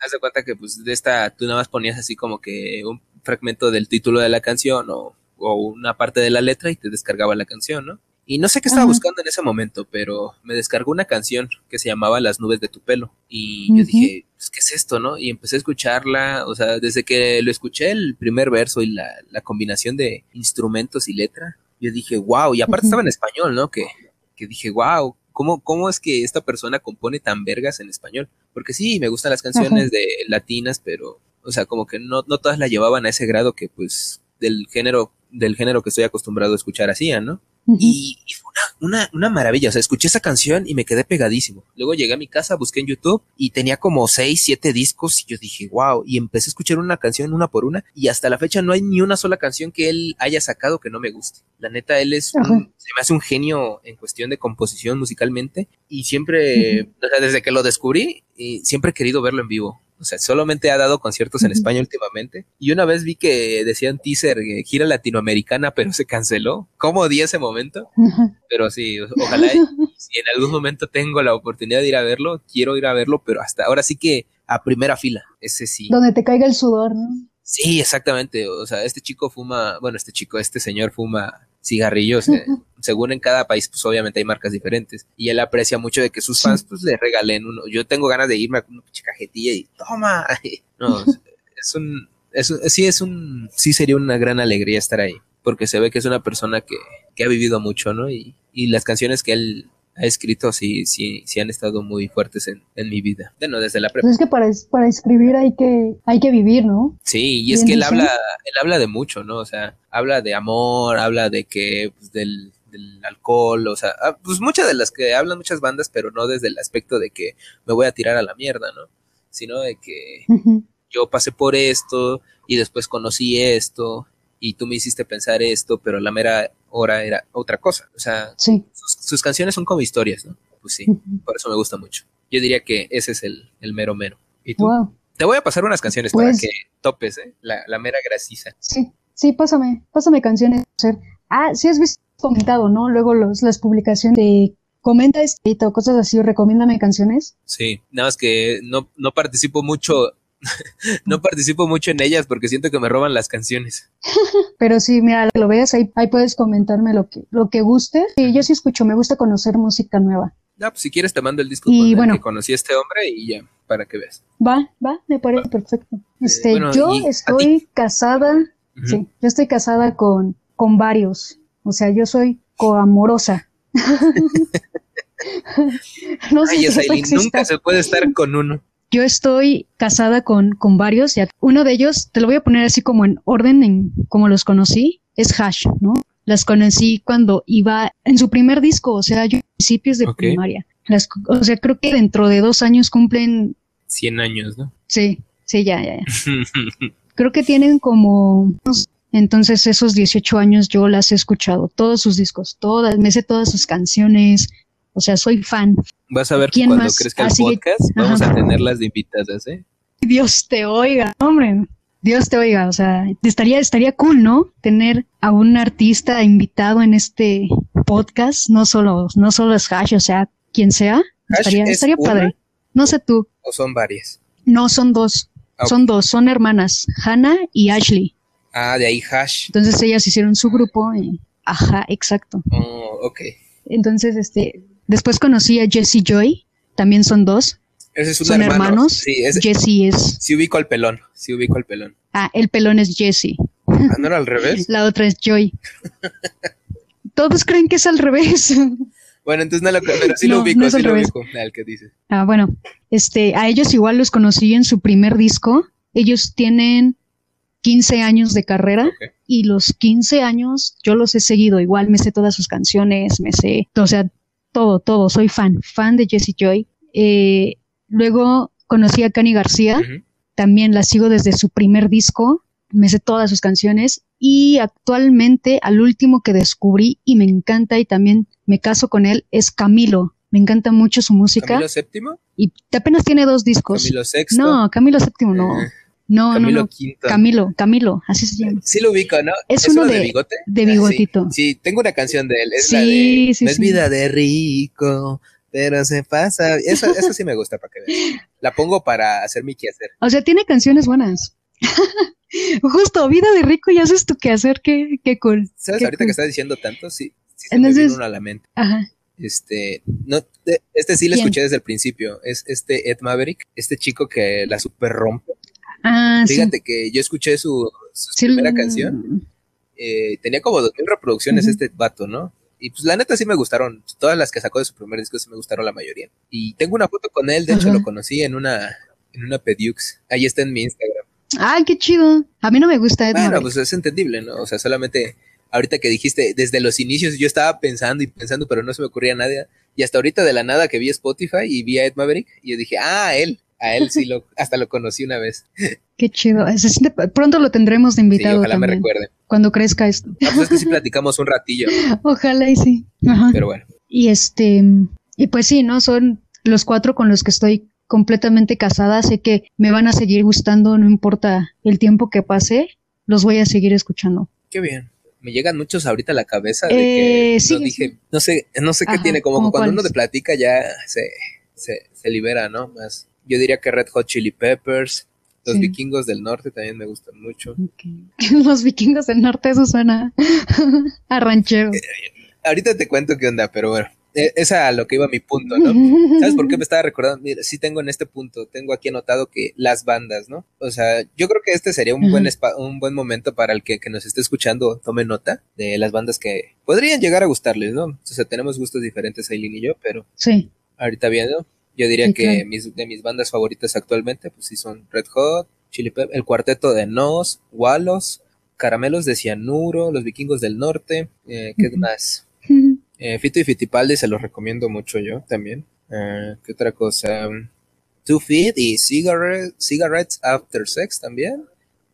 Haz de cuenta que pues de esta tú nada más ponías así como que un fragmento del título de la canción o, o una parte de la letra y te descargaba la canción, ¿no? Y no sé qué estaba buscando en ese momento, pero me descargó una canción que se llamaba Las nubes de tu pelo. Y yo dije, pues, ¿qué es esto, no? Y empecé a escucharla, o sea, desde que lo escuché el primer verso y la, la combinación de instrumentos y letra, yo dije, wow, y aparte estaba en español, ¿no? Que, que dije, wow, ¿cómo, ¿cómo es que esta persona compone tan vergas en español? Porque sí, me gustan las canciones de latinas, pero, o sea, como que no, no todas la llevaban a ese grado que, pues, del género, del género que estoy acostumbrado a escuchar hacían, ¿no? Y, fue una, una, maravilla. O sea, escuché esa canción y me quedé pegadísimo. Luego llegué a mi casa, busqué en YouTube y tenía como seis, siete discos y yo dije, wow. Y empecé a escuchar una canción una por una y hasta la fecha no hay ni una sola canción que él haya sacado que no me guste. La neta, él es un, se me hace un genio en cuestión de composición musicalmente y siempre, o sea, desde que lo descubrí, y siempre he querido verlo en vivo. O sea, solamente ha dado conciertos en España últimamente. Y una vez vi que decían teaser eh, gira latinoamericana, pero se canceló. ¿Cómo di ese momento? Pero sí, ojalá si en algún momento tengo la oportunidad de ir a verlo, quiero ir a verlo, pero hasta ahora sí que a primera fila, ese sí. Donde te caiga el sudor, ¿no? Sí, exactamente. O sea, este chico fuma, bueno, este chico, este señor fuma cigarrillos. Eh, según en cada país, pues obviamente hay marcas diferentes. Y él aprecia mucho de que sus fans pues le regalen uno. Yo tengo ganas de irme a una cajetilla y toma. No, es un, es sí es un, sí sería una gran alegría estar ahí. Porque se ve que es una persona que, que ha vivido mucho, ¿no? Y, y las canciones que él ha escrito sí, sí, sí han estado muy fuertes en, en mi vida. Bueno, desde la prepa. Pues es que para, para escribir hay que, hay que vivir, ¿no? Sí, y es que él habla, él habla de mucho, ¿no? O sea, habla de amor, habla de que, pues, del, del alcohol, o sea, ah, pues muchas de las que hablan muchas bandas, pero no desde el aspecto de que me voy a tirar a la mierda, ¿no? Sino de que yo pasé por esto y después conocí esto y tú me hiciste pensar esto, pero la mera hora era otra cosa. O sea, sus, canciones son como historias, ¿no? Pues sí, por eso me gusta mucho. Yo diría que ese es el, el mero mero. ¿Y tú? Te voy a pasar unas canciones para pues que topes, ¿eh? La, la mera grasiza. Sí, sí, pásame, pásame canciones. Ah, sí has visto comentado, ¿no? Luego los, las publicaciones de comenta escrito, cosas así, recomiéndame canciones. Sí, nada más que no, no participo mucho no participo mucho en ellas porque siento que me roban las canciones. Pero sí, mira, lo veas, ahí, ahí puedes comentarme lo que, lo que guste. Y yo sí escucho, me gusta conocer música nueva. No, pues si quieres te mando el disco y con bueno, el que conocí a este hombre y ya, para que veas. Va, va, me parece perfecto. Este, yo estoy casada, sí, yo estoy casada con, con varios. O sea, yo soy coamorosa. no sé Ay, nunca se puede estar con uno. Yo estoy casada con, con varios, ya. uno de ellos, te lo voy a poner así como en orden, en como los conocí, es Hash, ¿no? Las conocí cuando iba en su primer disco, o sea, yo principios de primaria. Las, o sea, creo que dentro de dos años cumplen... 100 años, ¿no? Sí, sí, ya, ya, ya. creo que tienen como... Entonces esos 18 años yo las he escuchado, todos sus discos, todas, me sé todas sus canciones, o sea, soy fan. Vas a ver que cuando crezca el podcast vamos a tenerlas de invitadas, ¿eh? Dios te oiga, hombre. Dios te oiga, o sea, estaría, estaría cool, ¿no? Tener a un artista invitado en este podcast, no solo, no solo es Hash, o sea, quien sea, estaría, estaría padre. No sé tú. ¿O son varias? No, son dos. Ah, son dos, son hermanas, Hannah y Ashley. Ah, de ahí Hash. Entonces ellas hicieron su grupo y, ajá, exacto. Oh, ok. Entonces, este, Después conocí a Jesse Joy, también son dos. Ese es un son hermanos. Sí, Jesse es. Sí ubico al pelón, sí ubico al pelón. Ah, el pelón es Jesse. Ah, ¿no era al revés? La otra es Joy. Todos creen que es al revés. Bueno, entonces no lo pero sí lo ubico, sí lo ubico, al que dices. Ah, bueno. Este, a ellos igual los conocí en su primer disco. Ellos tienen 15 años de carrera y los 15 años yo los he seguido. Igual me sé todas sus canciones, me sé, o sea, todo, todo. Soy fan, fan de Jessie Joy. Eh, luego conocí a Cani García. También la sigo desde su primer disco. Me sé todas sus canciones. Y actualmente, al último que descubrí y me encanta y también me caso con él, es Camilo. Me encanta mucho su música. ¿Camilo Séptimo? Y apenas tiene dos discos. ¿Camilo Sexto? No, Camilo Séptimo no. Eh, no, Camilo no, Quinto. Camilo, Camilo, así se llama. Sí lo ubico, ¿no? Es, uno, de, bigote. De ah, bigotito. sí, tengo una canción de él. Es la de, sí, no es vida de rico, pero se pasa. Eso, eso sí me gusta para que veas. La pongo para hacer mi quehacer. O sea, tiene canciones buenas. Justo, vida de rico y haces tu quehacer, qué, qué cool. ¿Sabes? Ahorita que estás diciendo tanto, sí, sí se Entonces, me uno a la mente. Ajá. Este, no, este sí lo escuché desde el principio. Es este Ed Maverick, este chico que la super rompe. Ah, Fíjate que yo escuché su, primera canción. Eh, tenía como dos mil reproducciones este vato, ¿no? Y pues la neta sí me gustaron. Todas las que sacó de su primer disco sí me gustaron la mayoría. Y tengo una foto con él, de hecho lo conocí en una, en una Pedux. Ahí está en mi Instagram. Ay, qué chido. A mí no me gusta Ed Bueno, pues es entendible, ¿no? O sea, solamente ahorita que dijiste, desde los inicios yo estaba pensando y pensando, pero no se me ocurría nada. Y hasta ahorita de la nada que vi Spotify y vi a Ed Maverick, y yo dije, ah, él, a él sí lo, hasta lo conocí una vez. Qué chido. pronto lo tendremos de invitado. ojalá me recuerde. Cuando crezca esto. Ah, pues es que sí platicamos un ratillo. Ojalá y sí. Pero bueno. Y este, y pues sí, ¿no? Son los cuatro con los que estoy completamente casada. Sé que me van a seguir gustando, no importa el tiempo que pase, los voy a seguir escuchando. Qué bien me llegan muchos ahorita a la cabeza de que eh, no dije, no sé, no sé qué tiene, como cuando uno te platica ya se, se, libera, ¿no? Más. Yo diría que Red Hot Chili Peppers, los vikingos del norte también me gustan mucho. Los vikingos del norte, eso suena a ranchero. Eh, ahorita te cuento qué onda, pero bueno. E, es a lo que iba mi punto, ¿no? ¿Sabes por qué me estaba recordando? Mira, sí tengo en este punto, tengo aquí anotado que las bandas, ¿no? O sea, yo creo que este sería un buen un buen momento para el que, que, nos esté escuchando tome nota de las bandas que podrían llegar a gustarles, ¿no? O sea, tenemos gustos diferentes, Aileen y yo, pero sí. ahorita viendo, yo diría que mis, de mis bandas favoritas actualmente, pues sí son Red Hot, Chili Pepper, el cuarteto de Nos, Walos, Caramelos de Cianuro, Los Vikingos del Norte, eh, ¿qué más? Eh, Fito y Fitipaldi se los recomiendo mucho yo también. Eh, ¿Qué otra cosa? Two Feet y Cigarettes After Sex también.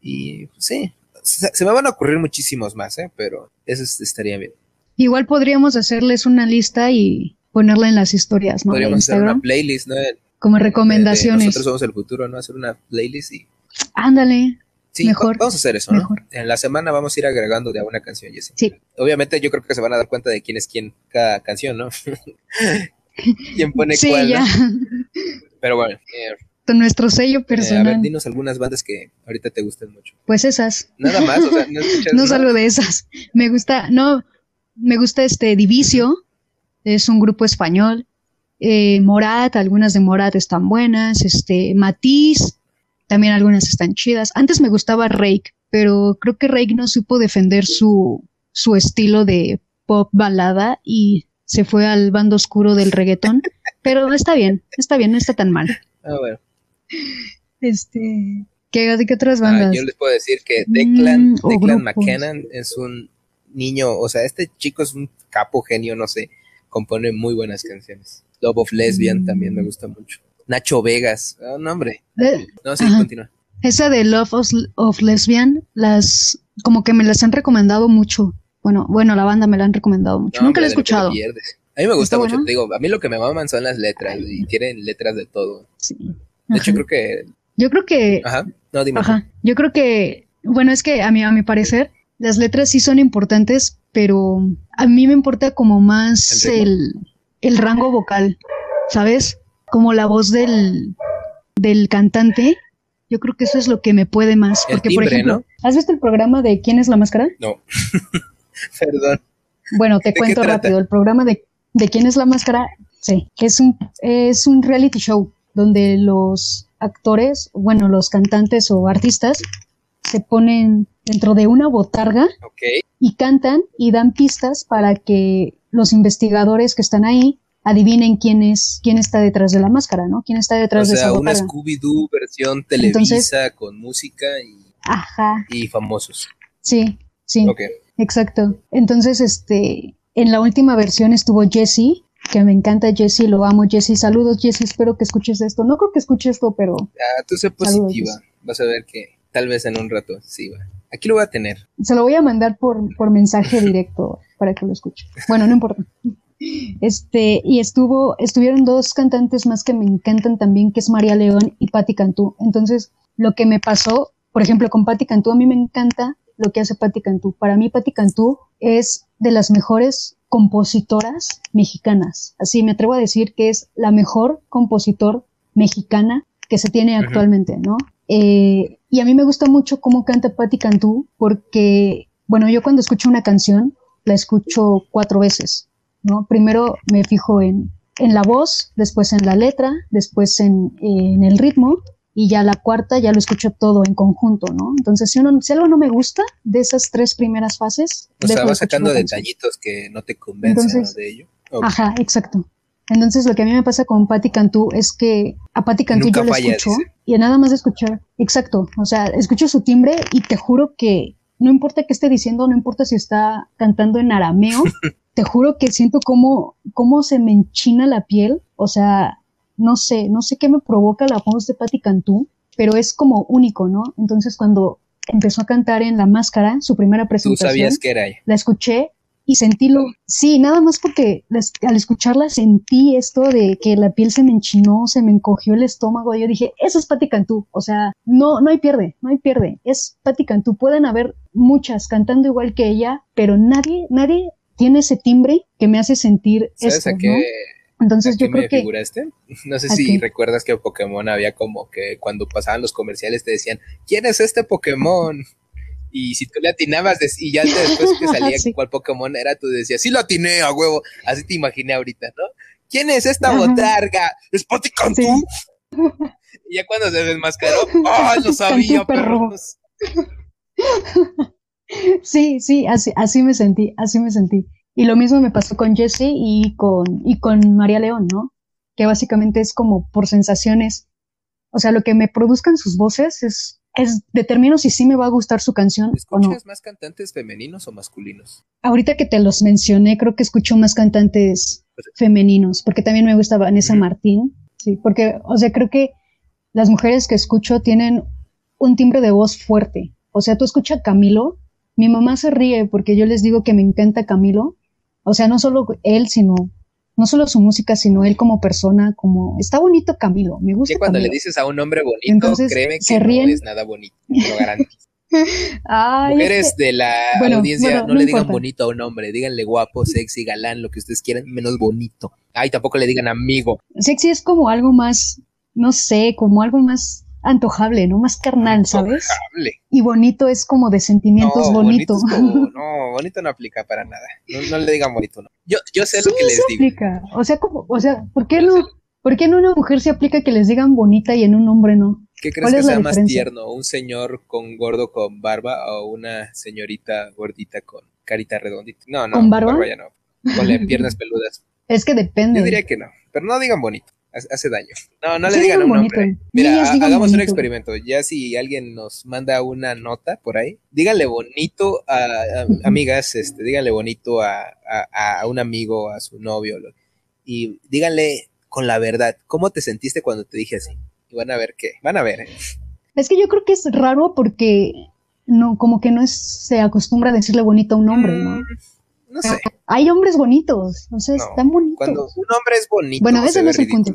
Y pues, sí, se, me van a ocurrir muchísimos más, ¿eh? pero eso estaría bien. Igual podríamos hacerles una lista y ponerla en las historias, ¿no? Podríamos hacer una playlist, ¿no? Como recomendaciones. nosotros somos el futuro, ¿no? Hacer una playlist y... Ándale, Sí, mejor. vamos a hacer eso, ¿no? En la semana vamos a ir agregando de a una canción, Jessie. Sí. Obviamente yo creo que se van a dar cuenta de quién es quién cada canción, ¿no? quién pone sí, cuál. Ya. Pero bueno. Eh, Con nuestro sello personal. Eh, a ver, dinos algunas bandas que ahorita te gusten mucho. Pues esas. Nada más, o sea, no No salgo de esas. Me gusta, no, me gusta este Divicio, es un grupo español. Eh, Morat, algunas de Morat están buenas. Este, Matiz, también algunas están chidas. Antes me gustaba Rake, pero creo que Rake no supo defender su, su estilo de pop balada y se fue al bando oscuro del reggaetón. Pero está bien, está bien, no está tan mal. Ah, bueno. Este, ¿qué, ¿de qué otras ah, bandas? yo les puedo decir que Declan, mm, Declan McKenna es un niño, o sea, este chico es un capo genio, no sé, compone muy buenas canciones. Love of Lesbian mm. también me gusta mucho. Nacho Vegas. Oh, no, hombre. no, sí, continúa. Esa de Love of, Lesbian, las como que me las han recomendado mucho. Bueno, bueno, la banda me la han recomendado mucho. Nunca la he escuchado. A mí me gusta mucho, te digo, a mí lo que me maman son las letras y tienen letras de todo. Sí. De hecho, creo que. Yo creo que. Ajá. No, dime. Ajá. Yo creo que. Bueno, es que a mí, a mi parecer, las letras sí son importantes, pero a mí me importa como más el, el rango vocal, ¿sabes? como la voz del, del cantante, yo creo que eso es lo que me puede más. porque, por ejemplo, ¿has visto el programa de ¿Quién es la máscara? No. Perdón. Bueno, te cuento rápido. El programa de, de ¿Quién es la máscara? Sí, es un, es un reality show donde los actores, bueno, los cantantes o artistas se ponen dentro de una botarga y cantan y dan pistas para que los investigadores que están ahí adivinen quién es, quién está detrás de la máscara, ¿no? ¿Quién está detrás de esa O sea, una Scooby-Doo versión Televisa con música y, ajá. y famosos. Sí, sí. Exacto. Entonces, este, en la última versión estuvo Jesse, que me encanta Jesse, lo amo Jesse. Saludos Jesse, espero que escuches esto. No creo que escuches esto, pero... Ah, tú sé positiva. Vas a ver que tal vez en un rato sí va. Aquí lo voy a tener. Se lo voy a mandar por, por mensaje directo para que lo escuche. Bueno, no importa. Este, y estuvo, estuvieron dos cantantes más que me encantan también, que es María León y Patti Cantú. Entonces, lo que me pasó, por ejemplo, con Patti Cantú, a mí me encanta lo que hace Patti Cantú. Para mí, Patti Cantú es de las mejores compositoras mexicanas. Así me atrevo a decir que es la mejor compositor mexicana que se tiene actualmente, ¿no? Eh, y a mí me gusta mucho cómo canta Patti Cantú porque, bueno, yo cuando escucho una canción, la escucho cuatro veces. ¿no? Primero me fijo en, en la voz, después en la letra, después en, en, el ritmo y ya la cuarta ya lo escucho todo en conjunto, ¿no? Entonces, si, uno, si algo no me gusta de esas tres primeras fases... O sea, vas sacando detallitos que no te convencen de ello. Ajá, exacto. Entonces, lo que a mí me pasa con Patti Cantú es que a Patti Cantú yo la escucho y nada más de escuchar, exacto, o sea, escucho su timbre y te juro que no importa qué esté diciendo, no importa si está cantando en arameo, te juro que siento como, cómo se me enchina la piel, o sea, no sé, no sé qué me provoca la voz de Patti Cantú, pero es como único, ¿no? Entonces cuando empezó a cantar en La Máscara, su primera presentación, ¿Tú sabías que era ella? la escuché y sentí lo, sí, nada más porque al escucharla sentí esto de que la piel se me enchinó, se me encogió el estómago, yo dije, eso es Patti Cantú, o sea, no, no hay pierde, no hay pierde, es Patti Cantú, pueden haber muchas cantando igual que ella, pero nadie, nadie tiene ese timbre que me hace sentir ¿Sabes esto, a qué, ¿no? Entonces yo creo me que figuraste? No sé si recuerdas que Pokémon había como que cuando pasaban los comerciales te decían, ¿quién es este Pokémon? Y si tú le atinabas y ya después que salía Sí. cuál Pokémon era, tú decías, sí lo atiné a huevo. Así te imaginé ahorita, ¿no? ¿Quién es esta Ajá. botarga? ¿Es Pati Cantú? Sí. Y ya cuando se desmascaró, ¡ah, lo sabía, perros! Sí, sí, así, así me sentí, así me sentí. Y lo mismo me pasó con Jessie y con, y con María León, ¿no? Que básicamente es como por sensaciones. O sea, lo que me produzcan sus voces es, es determino si sí me va a gustar su canción o no. ¿Escuchas más cantantes femeninos o masculinos? Ahorita que te los mencioné, creo que escucho más cantantes femeninos, porque también me gusta Vanessa. Martín, sí, porque, o sea, creo que las mujeres que escucho tienen un timbre de voz fuerte. O sea, tú escuchas a Camilo, mi mamá se ríe porque yo les digo que me encanta Camilo. O sea, no solo él, sino, no solo su música, sino él como persona, como, está bonito Camilo, me gusta Ya cuando Camilo. le dices a un hombre bonito, Entonces, créeme se que no ríen. es nada bonito, lo garantizo. Ay, es Mujeres de la bueno, audiencia, bueno, no, no le digan bonito a un hombre, díganle guapo, sexy, galán, lo que ustedes quieran, menos bonito. Ay, tampoco le digan amigo. sexy es como algo más, no sé, como algo más antojable, ¿no? Más carnal, ¿sabes? Hable. Y bonito es como de sentimientos No, bonito. bonito es como- no, bonito no aplica para nada. No, no le digan bonito, no. Yo, yo sé sí, lo que les se digo. aplica. O sea, como, o sea, ¿por qué no? ¿Por qué en una mujer se aplica que les digan bonita y en un hombre no? ¿Qué crees ¿Cuál que sea más tierno? ¿Un señor con gordo con barba o una señorita gordita con carita redondita? No, no, ¿Con barba? ya no. Con las piernas peludas. Es que depende. Yo diría que no, pero no digan bonito, hace hace daño. No, no le Sí, digan a digan un bonito. hombre. Mira, Niñas, ha- digan hagamos un experimento. Ya si alguien nos manda una nota por ahí, díganle bonito a, a- amigas, este, díganle bonito a, a- a un amigo, a su novio, lo- y díganle con la verdad, ¿cómo te sentiste cuando te dije así? Y van a ver qué, van a ver. ¿eh? Es que yo creo que es raro porque no, como que no es, se acostumbra a decirle bonito a un hombre, ¿no? No sé, Hay hombres bonitos, o sea, No, están bonitos. cuando un hombre es bonito, Bueno, se ese no es el punto.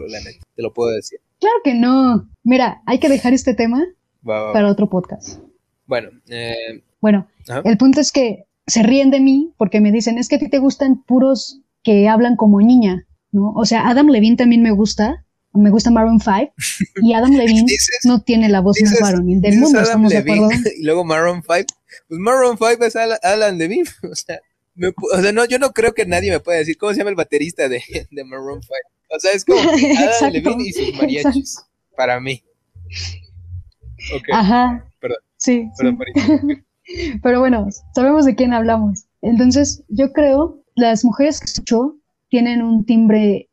te lo puedo decir. Claro que no. Mira, hay que dejar este tema Va, va, va. para otro podcast. Bueno, eh, Bueno, Ajá. el punto es que se ríen de mí porque me dicen, es que a ti te gustan puros que hablan como niña, ¿no? O sea, Adam Levine también me gusta, me gusta Maroon 5, y Adam Levine Dices- no tiene la voz más varonil del mundo, Adam ¿estamos de acuerdo? y luego Maroon 5. Pues Maroon 5 es Alan, Alan Levine. O sea, me o sea, no, yo no creo que nadie me pueda decir cómo se llama el baterista de, de Maroon 5. O sea, es como Adam. Levine y sus mariachis. Para mí. Ajá. Perdón. Sí, perdón. Pero bueno, sabemos de quién hablamos. Entonces, yo creo, las mujeres que escucho tienen un timbre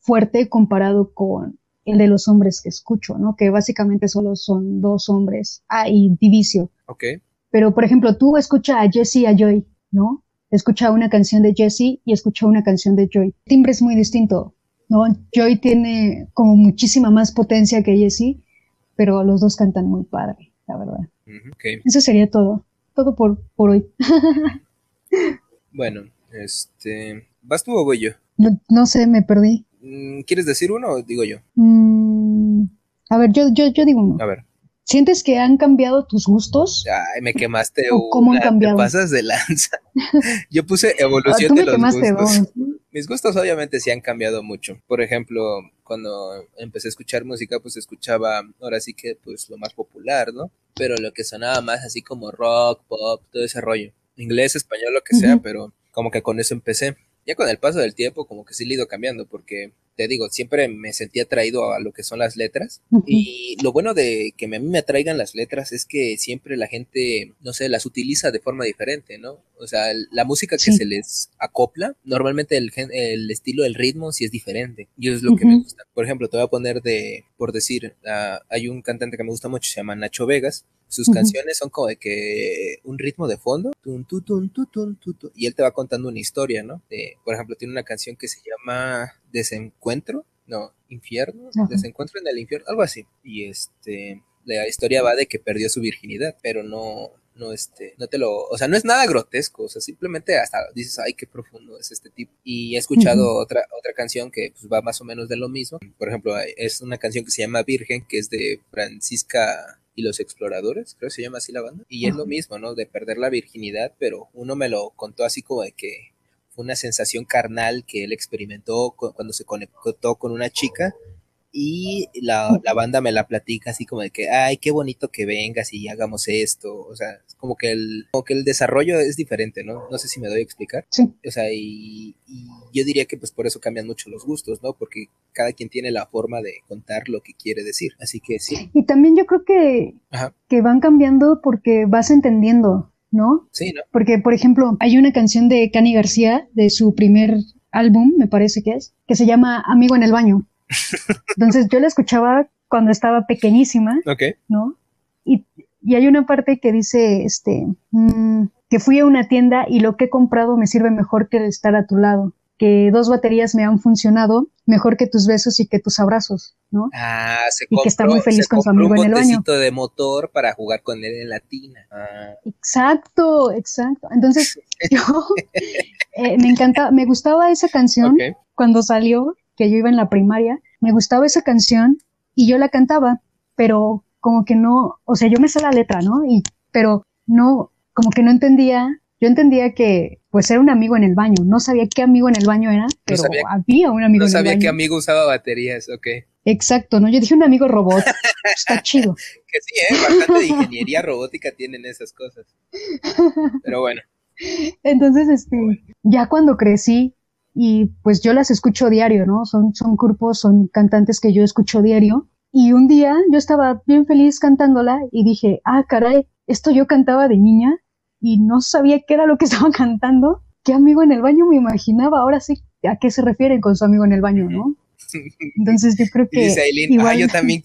fuerte comparado con el de los hombres que escucho, ¿no? Que básicamente solo son dos hombres. Ah, y Divicio. Ok. Pero, por ejemplo, tú escucha a Jesse y a Joy, ¿no? Escucha una canción de Jesse y escucha una canción de Joy. El timbre es muy distinto, ¿no? Joy tiene como muchísima más potencia que Jesse, pero los dos cantan muy padre, la verdad. Eso sería todo. Todo por, por hoy. bueno, este... ¿Vas tú o voy yo? No, sé, me perdí. Mm, ¿Quieres decir uno o digo yo? Mm, a ver, yo, yo, yo digo uno. A ver. ¿Sientes que han cambiado tus gustos? Ay, me quemaste ¿O ¿Cómo han cambiado? Te pasas de lanza. Yo puse evolución de los gustos. Mis gustos obviamente sí han cambiado mucho. Por ejemplo, cuando empecé a escuchar música, pues escuchaba, ahora sí que pues lo más popular, ¿no? Pero lo que sonaba más así como rock, pop, todo ese rollo. Inglés, español, lo que sea, pero como que con eso empecé. Ya con el paso del tiempo, como que sí le he ido cambiando, porque te digo, siempre me sentí atraído a lo que son las letras. Y lo bueno de que a mí me atraigan las letras es que siempre la gente, no sé, las utiliza de forma diferente, ¿no? O sea, la música que se les acopla, normalmente el, el estilo, el ritmo sí es diferente. Y eso es lo que me gusta. Por ejemplo, te voy a poner de, por decir, uh, hay un cantante que me gusta mucho, se llama Nacho Vegas. Sus canciones son como de que un ritmo de fondo, tun, tun, tun, y él te va contando una historia, ¿no? De, por ejemplo, tiene una canción que se llama Desencuentro, no, Infierno, Desencuentro en el Infierno, algo así. Y este, la historia va de que perdió su virginidad, pero no, no este, no te lo, o sea, no es nada grotesco, o sea, simplemente hasta dices, ay, qué profundo es este tipo. Y he escuchado otra, otra canción que pues, va más o menos de lo mismo. Por ejemplo, es una canción que se llama Virgen, que es de Francisca y los exploradores, creo que se llama así la banda. Y es lo mismo, ¿no? De perder la virginidad, pero uno me lo contó así como de que fue una sensación carnal que él experimentó cuando se conectó con una chica y la, banda me la platica así como de que, ay, qué bonito que vengas y hagamos esto, o sea, como que el, como que el desarrollo es diferente, ¿no? No sé si me doy a explicar. Sí. O sea, y, yo diría que pues por eso cambian mucho los gustos, ¿no? Porque cada quien tiene la forma de contar lo que quiere decir, así que sí. Y también yo creo que, que van cambiando porque vas entendiendo, ¿no? Sí, ¿no? Porque, por ejemplo, hay una canción de Cani García, de su primer álbum, me parece que es, que se llama Amigo en el baño. Entonces yo la escuchaba cuando estaba pequeñísima, ¿no? Y, hay una parte que dice, este, mm, que fui a una tienda y lo que he comprado me sirve mejor que estar a tu lado, que dos baterías me han funcionado mejor que tus besos y que tus abrazos, ¿no? Ah, se y que está muy feliz con su amigo en el baño. de motor para jugar con él en la tina. Ah. Exacto, exacto. Entonces, yo eh, me encanta, me gustaba esa canción cuando salió que yo iba en la primaria, me gustaba esa canción y yo la cantaba, pero como que no, o sea, yo me sé la letra, ¿no? Y, pero no, como que no entendía, yo entendía que pues era un amigo en el baño, no sabía qué amigo en el baño era, pero había un amigo en el baño. No sabía qué amigo usaba baterías, ok. Exacto, ¿no? Yo dije un amigo robot, está chido. Que sí, ¿eh? Bastante de ingeniería robótica tienen esas cosas. Pero bueno. Entonces, este, ya cuando crecí, y pues yo las escucho diario, ¿no? Son, son grupos, son cantantes que yo escucho diario. Y un día yo estaba bien feliz cantándola y dije, ah, caray, esto yo cantaba de niña y no sabía qué era lo que estaba cantando. ¿Qué amigo en el baño me imaginaba? Ahora sí, ¿a qué se refieren con su amigo en el baño, no? Entonces yo creo que. Dice Aileen, ah, yo también,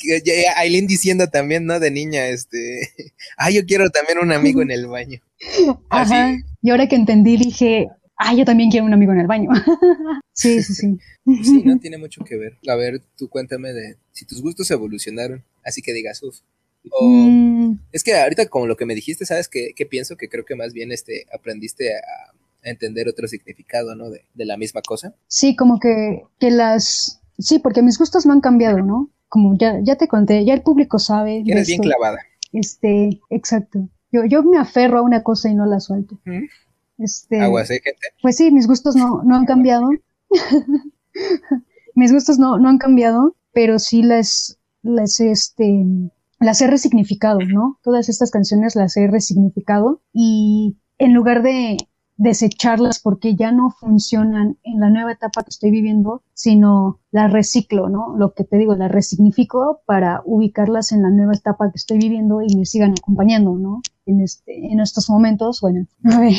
Aileen diciendo también, ¿no? De niña, este, ah, yo quiero también un amigo en el baño. Ajá. Y ahora que entendí, dije, ah, yo también quiero un amigo en el baño. sí, sí, sí. Sí, no tiene mucho que ver. A ver, tú cuéntame de si tus gustos evolucionaron, así que digas, uff. Mm. Es que ahorita como lo que me dijiste, ¿sabes qué, pienso? Que creo que más bien este, aprendiste a, entender otro significado, ¿no? De, la misma cosa. Sí, como que, que las... Sí, porque mis gustos no han cambiado, ¿no? Como ya, ya te conté, ya el público sabe. Eres bien clavada. Este, exacto. Yo, yo me aferro a una cosa y no la suelto. Este, Aguas, ¿eh, gente? Pues sí, mis gustos no, no han cambiado. mis gustos no, no han cambiado, pero sí las, las, este, las he resignificado, ¿no? Todas estas canciones las he resignificado y en lugar de, desecharlas porque ya no funcionan en la nueva etapa que estoy viviendo, sino las reciclo, ¿no? Lo que te digo, las resignifico para ubicarlas en la nueva etapa que estoy viviendo y me sigan acompañando, ¿no? En, este, en estos momentos, bueno, a ver,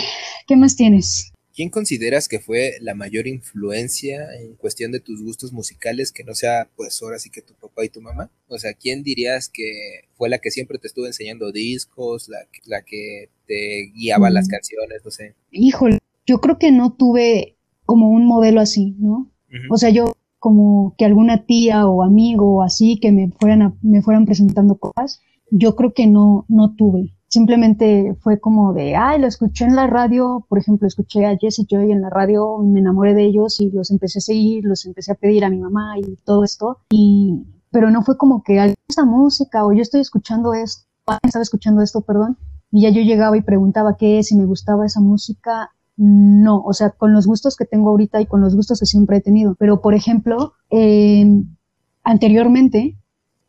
¿qué más tienes? ¿Quién consideras que fue la mayor influencia en cuestión de tus gustos musicales que no sea, pues, ahora sí que tu papá y tu mamá? O sea, ¿quién dirías que fue la que siempre te estuvo enseñando discos, la, la que te guiaba las mm. canciones, no sé? Híjole, yo creo que no tuve como un modelo así, ¿no? O sea, yo como que alguna tía o amigo o así que me fueran, me fueran presentando cosas, yo creo que no, no tuve. Simplemente fue como de, ay, lo escuché en la radio, por ejemplo, escuché a Jesse Joy en la radio, me enamoré de ellos y los empecé a seguir, los empecé a pedir a mi mamá y todo esto. Y, pero no fue como que esa música o yo estoy escuchando esto, estaba escuchando esto, perdón, y ya yo llegaba y preguntaba qué es, si me gustaba esa música. No, o sea, con los gustos que tengo ahorita y con los gustos que siempre he tenido. Pero, por ejemplo, eh, anteriormente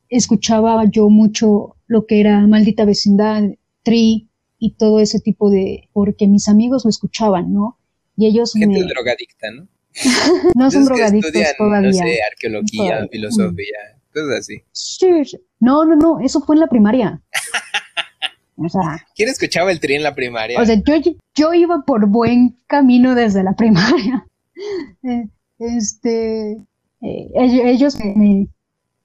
escuchaba yo mucho lo que era Maldita Vecindad, Tri y todo ese tipo de, porque mis amigos lo escuchaban, ¿no? Y ellos Gente drogadicta, ¿no? no son drogadictos todavía. No sé, arqueología, filosofía, cosas así. No, no, no, eso fue en la primaria. O sea, ¿Quién escuchaba el tri en la primaria? O sea, yo, yo iba por buen camino desde la primaria. Eh, este, eh, ellos me,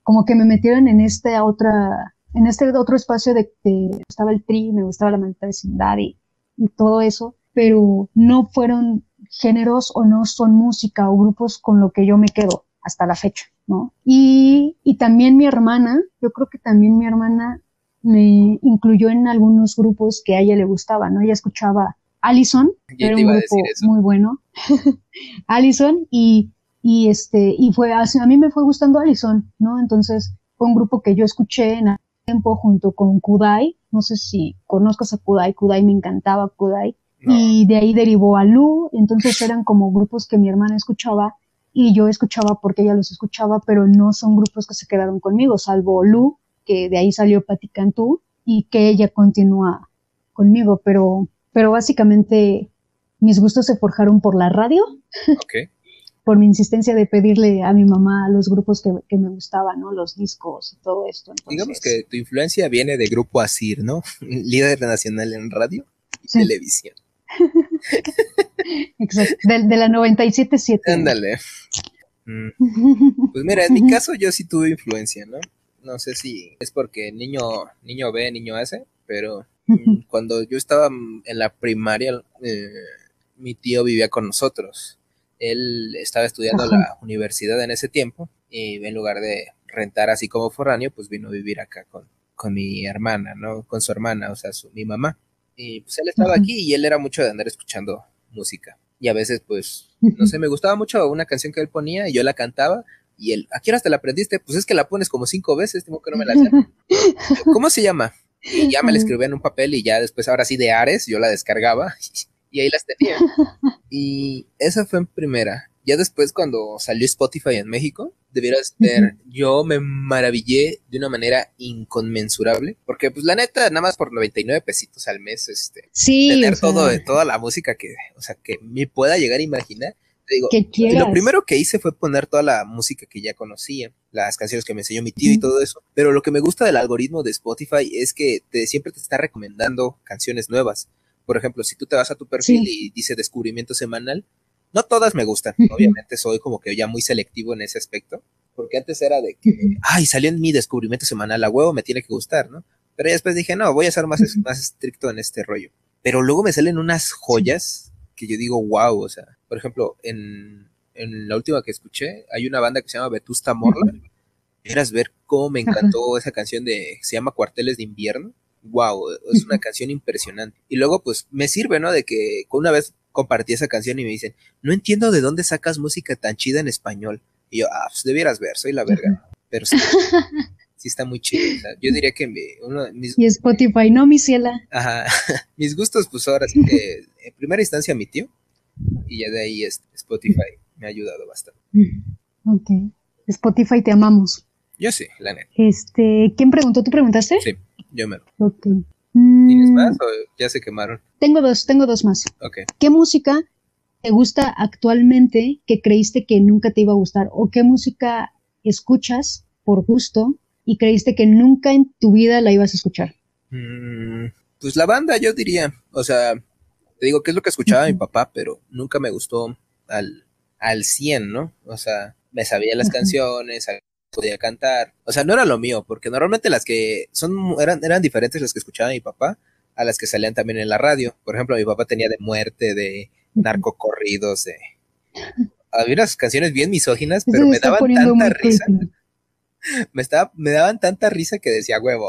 como que me metieron en esta otra en este otro espacio de que estaba el tri, me gustaba la maldita vecindad y, y todo eso, pero no fueron géneros o no son música o grupos con lo que yo me quedo hasta la fecha, ¿no? Y, y también mi hermana, yo creo que también mi hermana me incluyó en algunos grupos que a ella le gustaba, ¿no? Ella escuchaba Allison, que era un grupo muy bueno, Allison, y, y este, y fue, a mí me fue gustando Allison, ¿no? Entonces fue un grupo que yo escuché en tiempo junto con Kudai. No sé si conozcas a Kudai. Kudai me encantaba Kudai. Y de ahí derivó a Lu. Entonces eran como grupos que mi hermana escuchaba y yo escuchaba porque ella los escuchaba, pero no son grupos que se quedaron conmigo, salvo Lu, que de ahí salió Patti Cantú y que ella continúa conmigo. Pero, pero básicamente mis gustos se forjaron por la radio. Okay por mi insistencia de pedirle a mi mamá los grupos que, me gustaban, ¿no? Los discos y todo esto. Digamos que tu influencia viene de Grupo Asir, ¿no? Líder nacional en radio y televisión. Exacto, de, la 97.7. Ándale. Mm. Pues mira, en mi caso yo sí tuve influencia, ¿no? No sé si es porque niño, niño ve, niño hace, pero mm, cuando yo estaba en la primaria, eh, mi tío vivía con nosotros él estaba estudiando la universidad en ese tiempo y en lugar de rentar así como foráneo, pues vino a vivir acá con, con mi hermana, ¿no? Con su hermana, o sea, su, mi mamá. Y pues él estaba aquí y él era mucho de andar escuchando música. Y a veces, pues, no sé, me gustaba mucho una canción que él ponía y yo la cantaba. Y él, ¿a qué hora te la aprendiste? Pues es que la pones como cinco veces, tengo que no me la sé. ¿Cómo se llama? Y ya me la escribía en un papel y ya después, ahora sí, de Ares, yo la descargaba y ahí las tenía. Y esa fue en primera. Ya después, cuando salió Spotify en México, debieras ver, yo me maravillé de una manera inconmensurable, porque pues la neta, nada más por 99 pesitos al mes, este, sí, tener todo de toda la música que, o sea, que me pueda llegar a imaginar. digo, lo primero que hice fue poner toda la música que ya conocía, las canciones que me enseñó mi tío y todo eso. Pero lo que me gusta del algoritmo de Spotify es que te, siempre te está recomendando canciones nuevas. Por ejemplo, si tú te vas a tu perfil y dice descubrimiento semanal, no todas me gustan. Obviamente soy como que ya muy selectivo en ese aspecto. Porque antes era de que, ay, salió en mi descubrimiento semanal, a huevo me tiene que gustar, ¿no? Pero después dije, no, voy a ser más, más estricto en este rollo. Pero luego me salen unas joyas que yo digo, wow, o sea, por ejemplo, en, en la última que escuché, hay una banda que se llama Vetusta Morla. Quieras ver cómo me encantó esa canción de, se llama Cuarteles de Invierno wow, es una canción impresionante. Y luego, pues, me sirve, ¿no? De que una vez compartí esa canción y me dicen, no entiendo de dónde sacas música tan chida en español. Y yo, ah, pues debieras ver, soy la verga. Pero sí, sí está muy chido. yo diría que uno mis... Y Spotify, no, mi ciela. Ajá, mis gustos, pues ahora sí que, en primera instancia mi tío, y ya de ahí es Spotify me ha ayudado bastante. Ok. Spotify, te amamos. Yo sí, la neta. Este, ¿quién preguntó? ¿Tú preguntaste? Sí. Yo me Ok. ¿Tienes mm. más o ya se quemaron? Tengo dos, tengo dos más. Ok. ¿Qué música te gusta actualmente que creíste que nunca te iba a gustar? ¿O qué música escuchas por gusto y creíste que nunca en tu vida la ibas a escuchar? Mm, pues la banda, yo diría. O sea, te digo que es lo que escuchaba mi papá, pero nunca me gustó al, al 100, ¿no? O sea, me sabía las canciones, podía cantar. O sea, no era lo mío, porque normalmente las que son eran, eran diferentes las que escuchaba mi papá a las que salían también en la radio. Por ejemplo, mi papá tenía de muerte, de narcocorridos, de... Había unas canciones bien misóginas, pero me daban tanta risa. Me, estaba, me daban tanta risa que decía, huevo,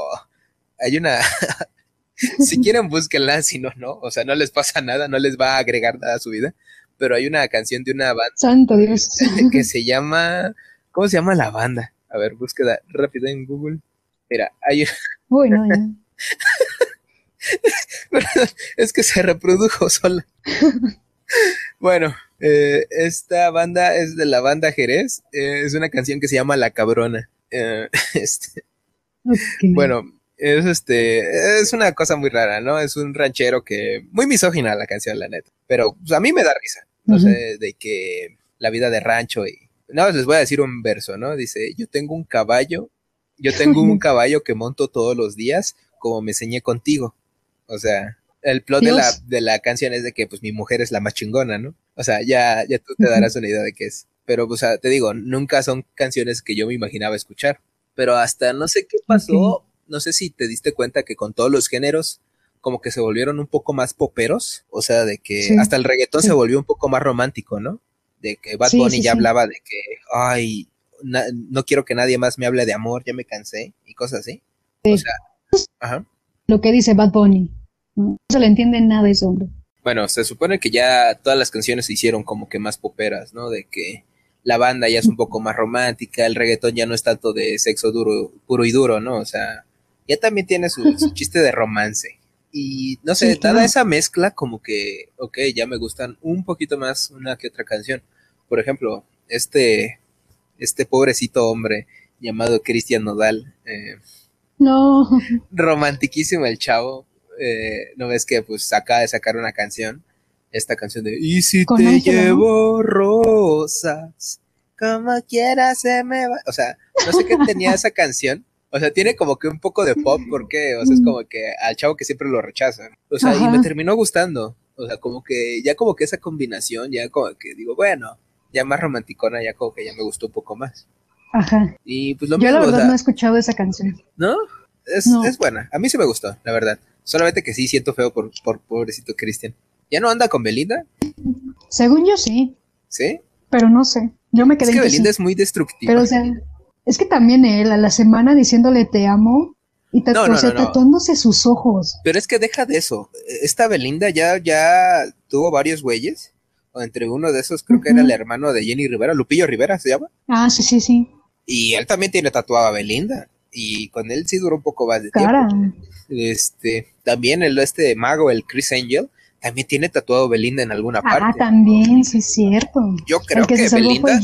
hay una... si quieren, búsquenla, si no, no. O sea, no les pasa nada, no les va a agregar nada a su vida. Pero hay una canción de una banda... Santo Dios. que se llama... ¿Cómo se llama la banda? A ver, búsqueda rápida en Google. Mira, hay... Uy, no, ya. es que se reprodujo sola. bueno, eh, esta banda es de la banda Jerez. Eh, es una canción que se llama La Cabrona. Eh, este, Bueno, es este, es una cosa muy rara, ¿no? Es un ranchero que, muy misógina la canción, la neta. Pero pues, a mí me da risa. No sé, de que la vida de rancho y. No, les voy a decir un verso, ¿no? Dice: Yo tengo un caballo, yo tengo un caballo que monto todos los días, como me enseñé contigo. O sea, el plot de la, de la, canción es de que pues mi mujer es la más chingona, ¿no? O sea, ya, ya tú te darás una idea de qué es. Pero, o sea, te digo, nunca son canciones que yo me imaginaba escuchar. Pero hasta no sé qué pasó, no sé si te diste cuenta que con todos los géneros como que se volvieron un poco más poperos, o sea, de que hasta el reggaetón se volvió un poco más romántico, ¿no? De que Bad Bunny ya hablaba de que, ay, no quiero que nadie más me hable de amor, ya me cansé y cosas así. O sea, ajá lo que dice Bad Bunny. No, se le entiende nada a ese hombre. Bueno, se supone que ya todas las canciones se hicieron como que más poperas, ¿no? De que la banda ya es un poco más romántica, el reggaetón ya no es tanto de sexo duro, puro y duro, ¿no? O sea, ya también tiene su, chiste de romance. Y no sé, dada esa mezcla, como que, ok, ya me gustan un poquito más una que otra canción. Por ejemplo, este, este pobrecito hombre llamado Cristian Nodal, eh, no. Romantiquísimo el chavo. Eh, ¿No ves que pues acaba de sacar una canción? Esta canción de Y si te llevo rosas, como quieras se me va. O sea, no sé qué tenía esa canción. O sea, tiene como que un poco de pop, porque, o sea, es como que al chavo que siempre lo rechazan. O sea, y me terminó gustando. O sea, como que, ya como que esa combinación, ya como que digo, bueno, ya más romanticona, ya como que ya me gustó un poco más. Ajá. Y pues lo Yo la verdad no he escuchado esa canción. ¿No? Es, es, buena. A mí sí me gustó, la verdad. Solamente que sí siento feo por, por pobrecito Cristian. ¿Ya no anda con Belinda? Según yo sí. ¿Sí? Pero no sé. Yo me quedé Es que Belinda es muy destructiva. Pero o sea, es que también él a la semana diciéndole te amo y tatuándose sus ojos. Pero es que deja de eso. Esta Belinda ya, ya tuvo varios güeyes. O entre uno de esos creo que era el hermano de Jenny Rivera, Lupillo Rivera se llama. Ah, sí, sí, sí. Y él también tiene tatuado a Belinda. Y con él sí duró un poco más de tiempo. Este, también el este mago, el Chris Angel, también tiene tatuado a Belinda en alguna ah, parte. Ah, también, sí es cierto. Yo creo que, Belinda.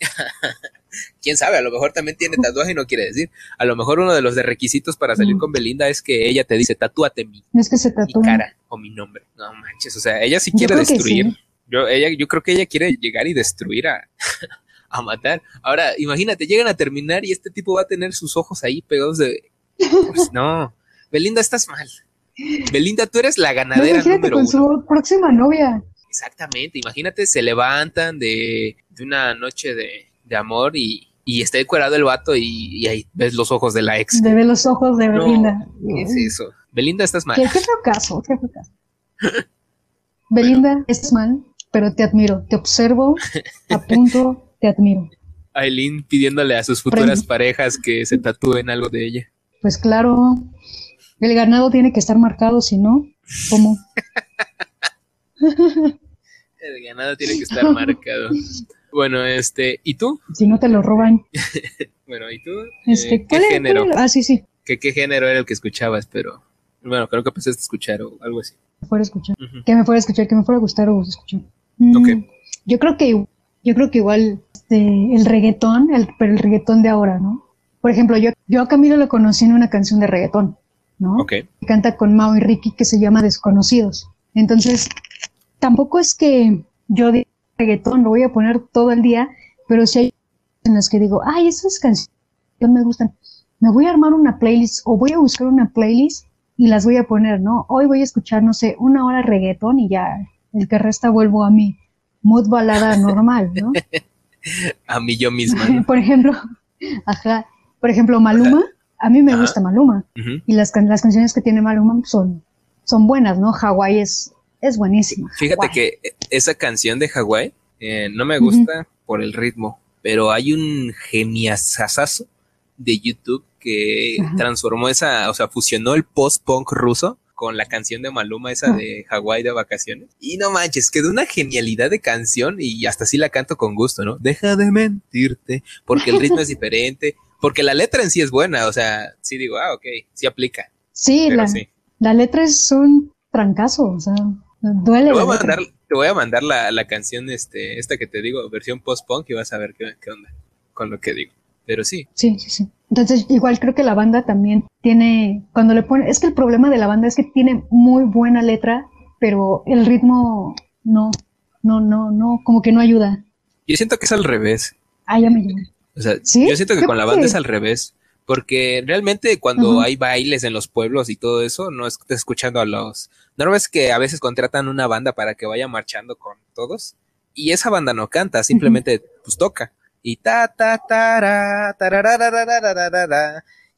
Quién sabe, a lo mejor también tiene tatuaje y no quiere decir. A lo mejor uno de los de requisitos para salir con Belinda es que ella te dice, tatúate mi, es que se mi cara o mi nombre. No manches, o sea, ella sí quiere destruir. Yo, ella, yo creo que ella quiere llegar y destruir a, a matar. Ahora, imagínate, llegan a terminar y este tipo va a tener sus ojos ahí pegados de. Pues no. Belinda, estás mal. Belinda, tú eres la ganadera. imagínate con su próxima novia. Exactamente, imagínate, se levantan de, de una noche de, de amor y, y está decorado el vato y, ahí ves los ojos de la ex. De ver los ojos de Belinda. ¿Qué es eso? Belinda, estás mal. ¿Qué, qué caso? ¿Qué caso? Belinda, estás mal, pero te admiro, te observo, apunto, te admiro. Aileen pidiéndole a sus futuras parejas que se tatúen algo de ella. Pues claro, el ganado tiene que estar marcado, si no, ¿cómo? el ganado tiene que estar marcado. Bueno, este, ¿y tú? Si no te lo roban. bueno, ¿y tú? Este, eh, ¿Qué género? Ah, sí, sí. ¿Qué, ¿Qué género era el que escuchabas? Pero, bueno, creo que empezaste a escuchar o algo así. Me fuera a escuchar. Que me fuera a escuchar, que me fuera a gustar o escuchar. Mm, yo creo que yo creo que igual este, el reggaetón, el, pero el reggaetón de ahora, ¿no? Por ejemplo, yo, yo a Camilo lo conocí en una canción de reggaetón, ¿no? Ok. Canta con Mao y Ricky que se llama Desconocidos. Entonces, tampoco es que yo de reggaetón lo voy a poner todo el día, pero si hay en las que digo, ay, esas canciones me gustan, me voy a armar una playlist o voy a buscar una playlist y las voy a poner, ¿no? Hoy voy a escuchar, no sé, una hora reggaetón y ya el que resta vuelvo a mi mood balada normal, ¿no? a mí yo misma. Por ejemplo, ajá, por ejemplo, Maluma, a mí me gusta Maluma y las, las canciones que tiene Maluma son, son buenas, ¿no? Hawái es, es buenísima. Fíjate que esa canción de Hawái eh, no me gusta por el ritmo, pero hay un geniasazazo de YouTube que transformó esa, o sea, fusionó el post-punk ruso con la canción de Maluma, esa de Hawái de vacaciones. Y no manches, quedó una genialidad de canción y hasta así la canto con gusto, ¿no? Deja de mentirte, porque el ritmo es diferente, porque la letra en sí es buena, o sea, sí digo, ah, ok, sí aplica. Sí, la, la letra es un trancazo, o sea, duele. Te voy, a mandar, te voy a mandar la, la, canción, este, esta que te digo, versión post-punk y vas a ver qué, qué onda con lo que digo. Pero sí. Sí, sí, sí. Entonces, igual creo que la banda también tiene, cuando le pone, es que el problema de la banda es que tiene muy buena letra, pero el ritmo no, no, no, no, como que no ayuda. Yo siento que es al revés. Ah, ya me llegó. O sea, yo siento que con la banda es al revés, porque realmente cuando hay bailes en los pueblos y todo eso, no estás escuchando a los... ¿No ves que a veces contratan una banda para que vaya marchando con todos? Y esa banda no canta, simplemente pues toca y ta ta ta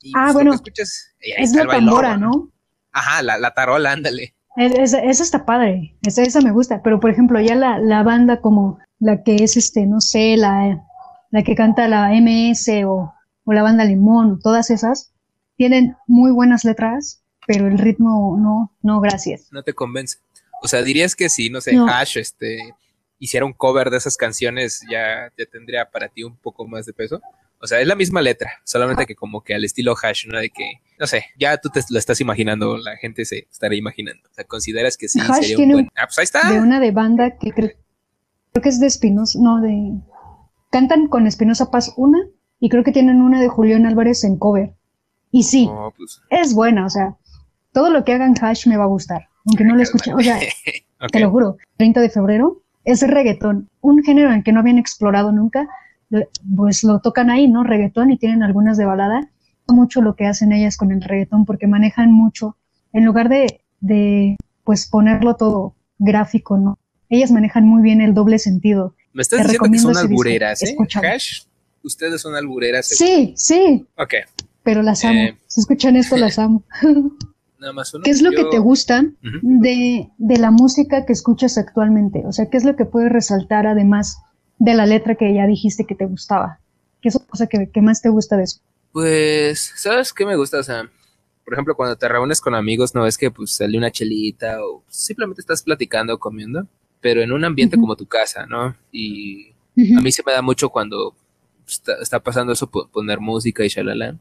y ah, pues, bueno, escuchas, es la tambora, ¿no? Ajá, la, la tarola, ándale. Esa, está padre, esa, esa me gusta, pero por ejemplo, ya la, la banda como la que es, este, no sé, la, la que canta la MS o, o la banda Limón, todas esas, tienen muy buenas letras, pero el ritmo no, no, gracias. No te convence. O sea, dirías que sí, no sé, Hash, este, hiciera un cover de esas canciones, ya, ya tendría para ti un poco más de peso. O sea, es la misma letra, solamente que como que al estilo hash, ¿no? De que, no sé, ya tú te lo estás imaginando, la gente se estará imaginando. O sea, consideras que sí sería un buen... Ah, pues ahí está. De una de banda que creo, creo que es de Espinosa, no, de... Cantan con Espinosa Paz una y creo que tienen una de Julián Álvarez en cover. Y sí, oh, pues. es buena, o sea, todo lo que hagan Hash me va a gustar, aunque no lo escuche, o sea, te lo juro, 30 de febrero es reggaetón, un género en que no habían explorado nunca, pues lo tocan ahí, ¿no? Reggaetón y tienen algunas de balada. Mucho lo que hacen ellas con el reggaetón porque manejan mucho, en lugar de, de pues ponerlo todo gráfico, ¿no? Ellas manejan muy bien el doble sentido. Me estás diciendo que son albureras, ¿eh? Hash, ustedes son albureras. Sí, sí. Ok. Pero las amo. Eh, si escuchan esto, las amo. ¿Qué es lo que te gusta de, la música que escuchas actualmente? O sea, ¿qué es lo que puedes resaltar además de la letra que ya dijiste que te gustaba? ¿Qué es la cosa que, más te gusta de eso? Pues, ¿sabes qué me gusta? O sea, por ejemplo, cuando te reúnes con amigos, no es que pues sale una chelita o simplemente estás platicando, comiendo, pero en un ambiente como tu casa, ¿no? Y a mí se me da mucho cuando está, pasando eso, poner música y shalala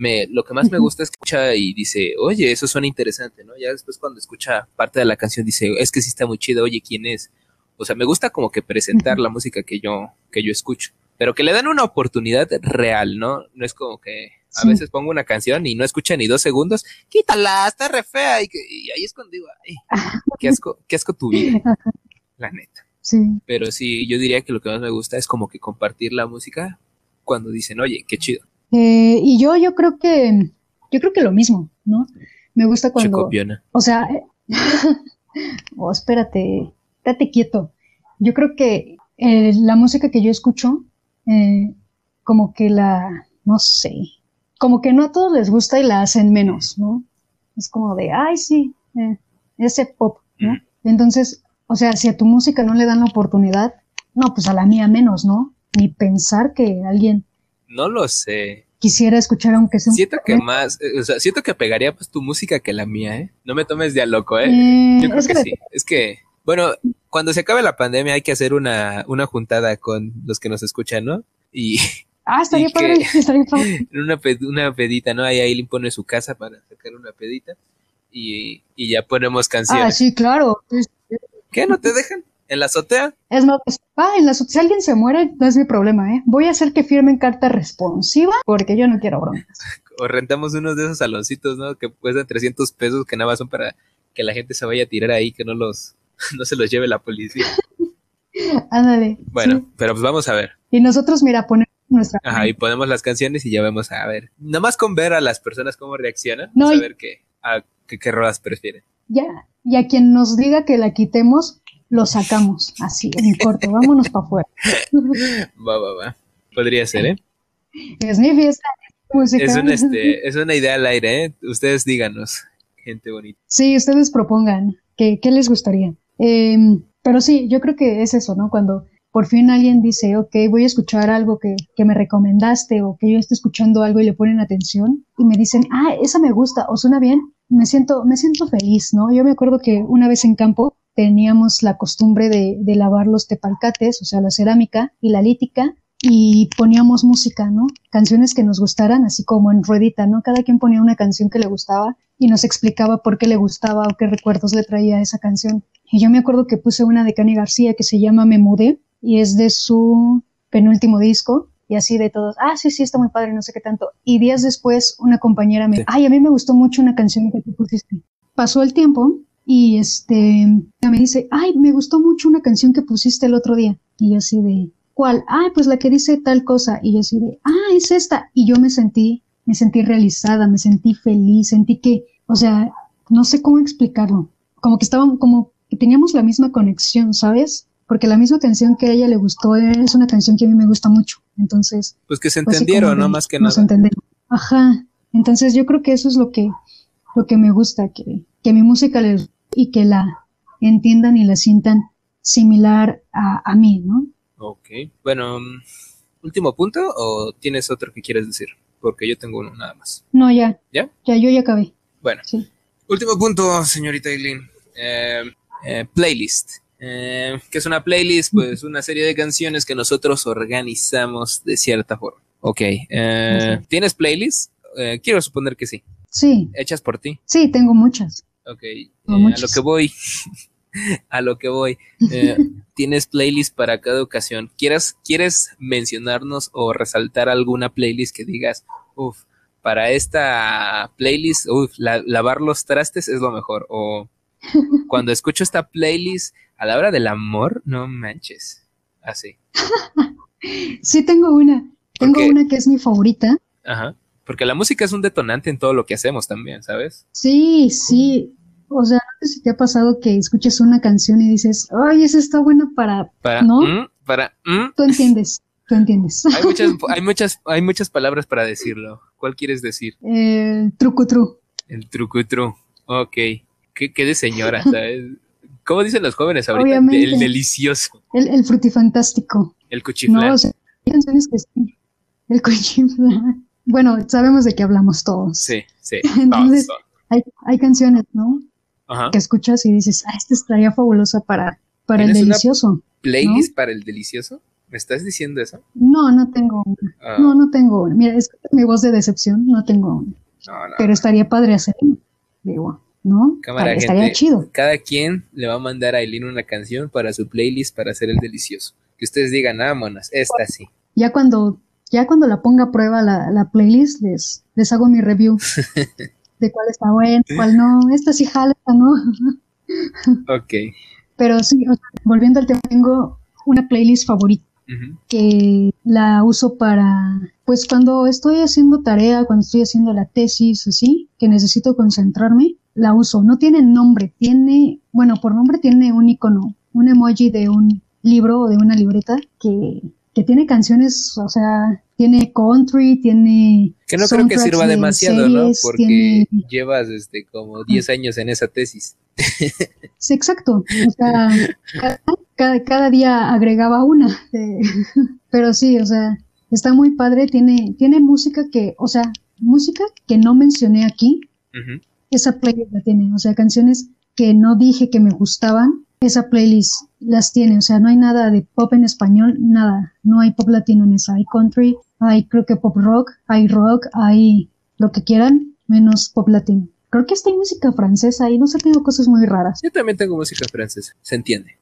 me, lo que más me gusta es que escucha y dice, oye, eso suena interesante, ¿no? Ya después cuando escucha parte de la canción dice, es que sí está muy chido, oye, ¿quién es? O sea, me gusta como que presentar la música que yo, que yo escucho, pero que le dan una oportunidad real, ¿no? No es como que a veces pongo una canción y no escucha ni dos segundos, quítala, está re fea, y, ahí es cuando digo, ay, qué asco, qué asco tu vida, la neta. Sí. Pero sí, yo diría que lo que más me gusta es como que compartir la música cuando dicen, oye, qué chido. Eh, y yo, yo creo que, yo creo que lo mismo, ¿no? Me gusta cuando, o sea, oh, espérate, date quieto. Yo creo que eh, la música que yo escucho, eh, como que la, no sé, como que no a todos les gusta y la hacen menos, ¿no? Es como de, ay, sí, ese pop, ¿no? Entonces, o sea, si a tu música no le dan la oportunidad, no, pues a la mía menos, ¿no? Ni pensar que alguien no lo sé. Quisiera escuchar aunque sea un Siento que más, eh, o sea, siento que pegaría más tu música que la mía, ¿eh? No me tomes de a loco, ¿eh? eh Yo creo que, sí. Es que, bueno, cuando se acabe la pandemia hay que hacer una, una juntada con los que nos escuchan, ¿no? Y... Ah, estaría padre, estaría padre. Una, una pedita, ¿no? Ahí Aileen pone su casa para sacar una pedita y, y ya ponemos canciones. Ah, sí, claro. ¿Qué? ¿No te dejan? ¿En la azotea? Es no, pues, ah, en la azotea. Si alguien se muere, no es mi problema, ¿eh? Voy a hacer que firmen carta responsiva porque yo no quiero bromas. o rentamos unos de esos saloncitos, ¿no? Que cuestan 300 pesos, que nada más son para que la gente se vaya a tirar ahí, que no los, no se los lleve la policía. Ándale. Bueno, pero pues vamos a ver. Y nosotros, mira, ponemos nuestra. Ajá, y ponemos las canciones y ya vemos a ver. Nada más con ver a las personas cómo reaccionan, no, a ver qué, ¿Qué, qué rolas prefieren? Ya, y a quien nos diga que la quitemos, lo sacamos, así, en corto, vámonos para afuera. va, va, va. Podría ser, ¿eh? Es mi fiesta. Es, un, este, es una idea al aire, ¿eh? Ustedes díganos, gente bonita. Sí, ustedes propongan, ¿qué, qué les gustaría? Em, pero sí, yo creo que es eso, ¿no? Cuando por fin alguien dice, ok, voy a escuchar algo que, que, me recomendaste o que yo esté escuchando algo y le ponen atención y me dicen, ah, esa me gusta o suena bien, me siento, me siento feliz, ¿no? Yo me acuerdo que una vez en campo teníamos la costumbre de, de lavar los tepalcates, o sea, la cerámica y la lítica, y poníamos música, ¿no? Canciones que nos gustaran, así como en ruedita, ¿no? Cada quien ponía una canción que le gustaba y nos explicaba por qué le gustaba o qué recuerdos le traía esa canción. Y yo me acuerdo que puse una de Cani García que se llama Me Mudé y es de su penúltimo disco y así de todos, ah, sí, sí, está muy padre, no sé qué tanto. Y días después una compañera me, ay, a mí me gustó mucho una canción que tú pusiste. Pasó el tiempo y este, me dice, ay, me gustó mucho una canción que pusiste el otro día. Y yo así de, ¿cuál? Ay, pues la que dice tal cosa. Y yo así de, ah, es esta. Y yo me sentí, me sentí realizada, me sentí feliz, sentí que, o sea, no sé cómo explicarlo. Como que estábamos, como que teníamos la misma conexión, ¿sabes? Porque la misma canción que a ella le gustó es una canción que a mí me gusta mucho. Entonces. Pues que se entendieron, ¿no? Más que nos nada. entendieron. Ajá. Entonces yo creo que eso es lo que, lo que me gusta, que, que mi música les, y que la entiendan y la sientan similar a, a mí, ¿no? Ok. Bueno, último punto o tienes otro que quieres decir? Porque yo tengo uno nada más. No, ya. ¿Ya? Ya, yo ya acabé. Bueno. Sí. Último punto, señorita Eileen. Eh, eh, playlist. Eh, ¿Qué es una playlist? Pues una serie de canciones que nosotros organizamos de cierta forma. Ok. Eh, ¿Tienes playlist? Eh, quiero suponer que sí. Sí. ¿Hechas por ti? Sí, tengo muchas. Ok. Tengo a lo que voy. a lo que voy. Eh, tienes playlist para cada ocasión. ¿Quieres, ¿Quieres mencionarnos o resaltar alguna playlist que digas, uff, para esta playlist, uff, la- lavar los trastes es lo mejor? O cuando escucho esta playlist, a la hora del amor, no manches. Así. Sí, tengo una. Tengo una que es mi favorita. Ajá. Porque la música es un detonante en todo lo que hacemos también, ¿sabes? Sí, sí. O sea, no sé si te ha pasado que escuches una canción y dices, ay, esa está buena para... Para, ¿No? mm, para, mm. Tú entiendes, tú entiendes. Hay muchas, hay muchas, hay muchas palabras para decirlo. ¿Cuál quieres decir? El truco tru. El trucutru. Ok. ¿Qué, qué de señora, ¿sabes? ¿Cómo dicen los jóvenes ahorita? Obviamente. El delicioso. El, el frutifantástico. El cuchiflán. No, o sea, hay canciones que sí. El cuchiflán. Bueno, sabemos de qué hablamos todos. sí, sí. Entonces- Hay, hay canciones, ¿no? Ajá. Que escuchas y dices, ah, esta estaría fabulosa para, para el ¿Tienes una- delicioso. ¿Playlist para el delicioso? ¿Me estás diciendo eso? No, no tengo una. Ah, No, no tengo una. Mira, es mi voz de decepción, no tengo una. no, no. Pero estaría padre hacerlo. Digo, ¿no? Cámara, estaría gente. chido. Cada quien le va a mandar a Aileen una canción para su playlist para hacer el delicioso. Que ustedes digan, ah, monas, esta sí. Ya cuando, ya cuando la ponga a prueba la, la playlist, les, les hago mi review de cuál está buena, cuál no. Esta sí jala, esta no. Ok. Pero sí, o sea, volviendo al tema, tengo una playlist favorita que la uso para, pues cuando estoy haciendo tarea, cuando estoy haciendo la tesis, así, que necesito concentrarme, la uso. No tiene nombre, tiene, bueno, por nombre tiene un icono, un emoji de un libro o de una libreta que, que tiene canciones, o sea, tiene country, tiene... Que no creo que sirva de demasiado, ¿no? Porque tiene- llevas este, como 10 años en esa tesis. Sí, exacto. O sea, cada, cada, cada día agregaba una. eh, pero sí, o sea, está muy padre. Tiene, tiene música que, o sea, música que no mencioné aquí, esa playlist la tiene. O sea, canciones que no dije que me gustaban, esa playlist las tiene. O sea, no hay nada de pop en español, nada. No hay pop latino en esa. Hay country, hay creo que pop rock, hay rock, hay lo que quieran, menos pop latino. Creo que hasta hay música francesa y no sé, tengo cosas muy raras. Yo también tengo música francesa, se entiende.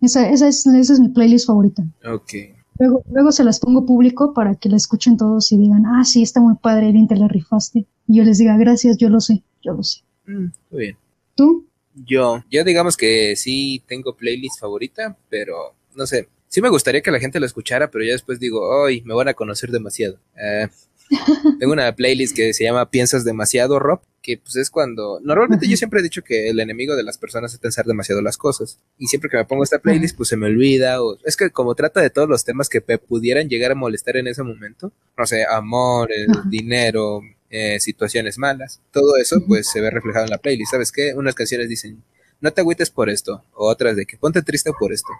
Esa, esa, es, esa es mi playlist favorita. Ok. Luego, luego se las pongo público para que la escuchen todos y digan, ah, sí, está muy padre, bien te la rifaste. Y yo les diga, gracias, yo lo sé, yo lo sé. Mm, muy bien. ¿Tú? Yo, yo digamos que sí tengo playlist favorita, pero no sé. Sí me gustaría que la gente la escuchara, pero ya después digo, ay, me van a conocer demasiado. Eh, tengo una playlist que se llama Piensas demasiado, Rob, que pues es cuando normalmente yo siempre he dicho que el enemigo de las personas es pensar demasiado las cosas y siempre que me pongo esta playlist pues se me olvida o es que como trata de todos los temas que pudieran llegar a molestar en ese momento, no sé, amor, dinero, eh, situaciones malas, todo eso pues se ve reflejado en la playlist, ¿sabes qué? Unas canciones dicen, no te agüites por esto, o otras de que ponte triste por esto.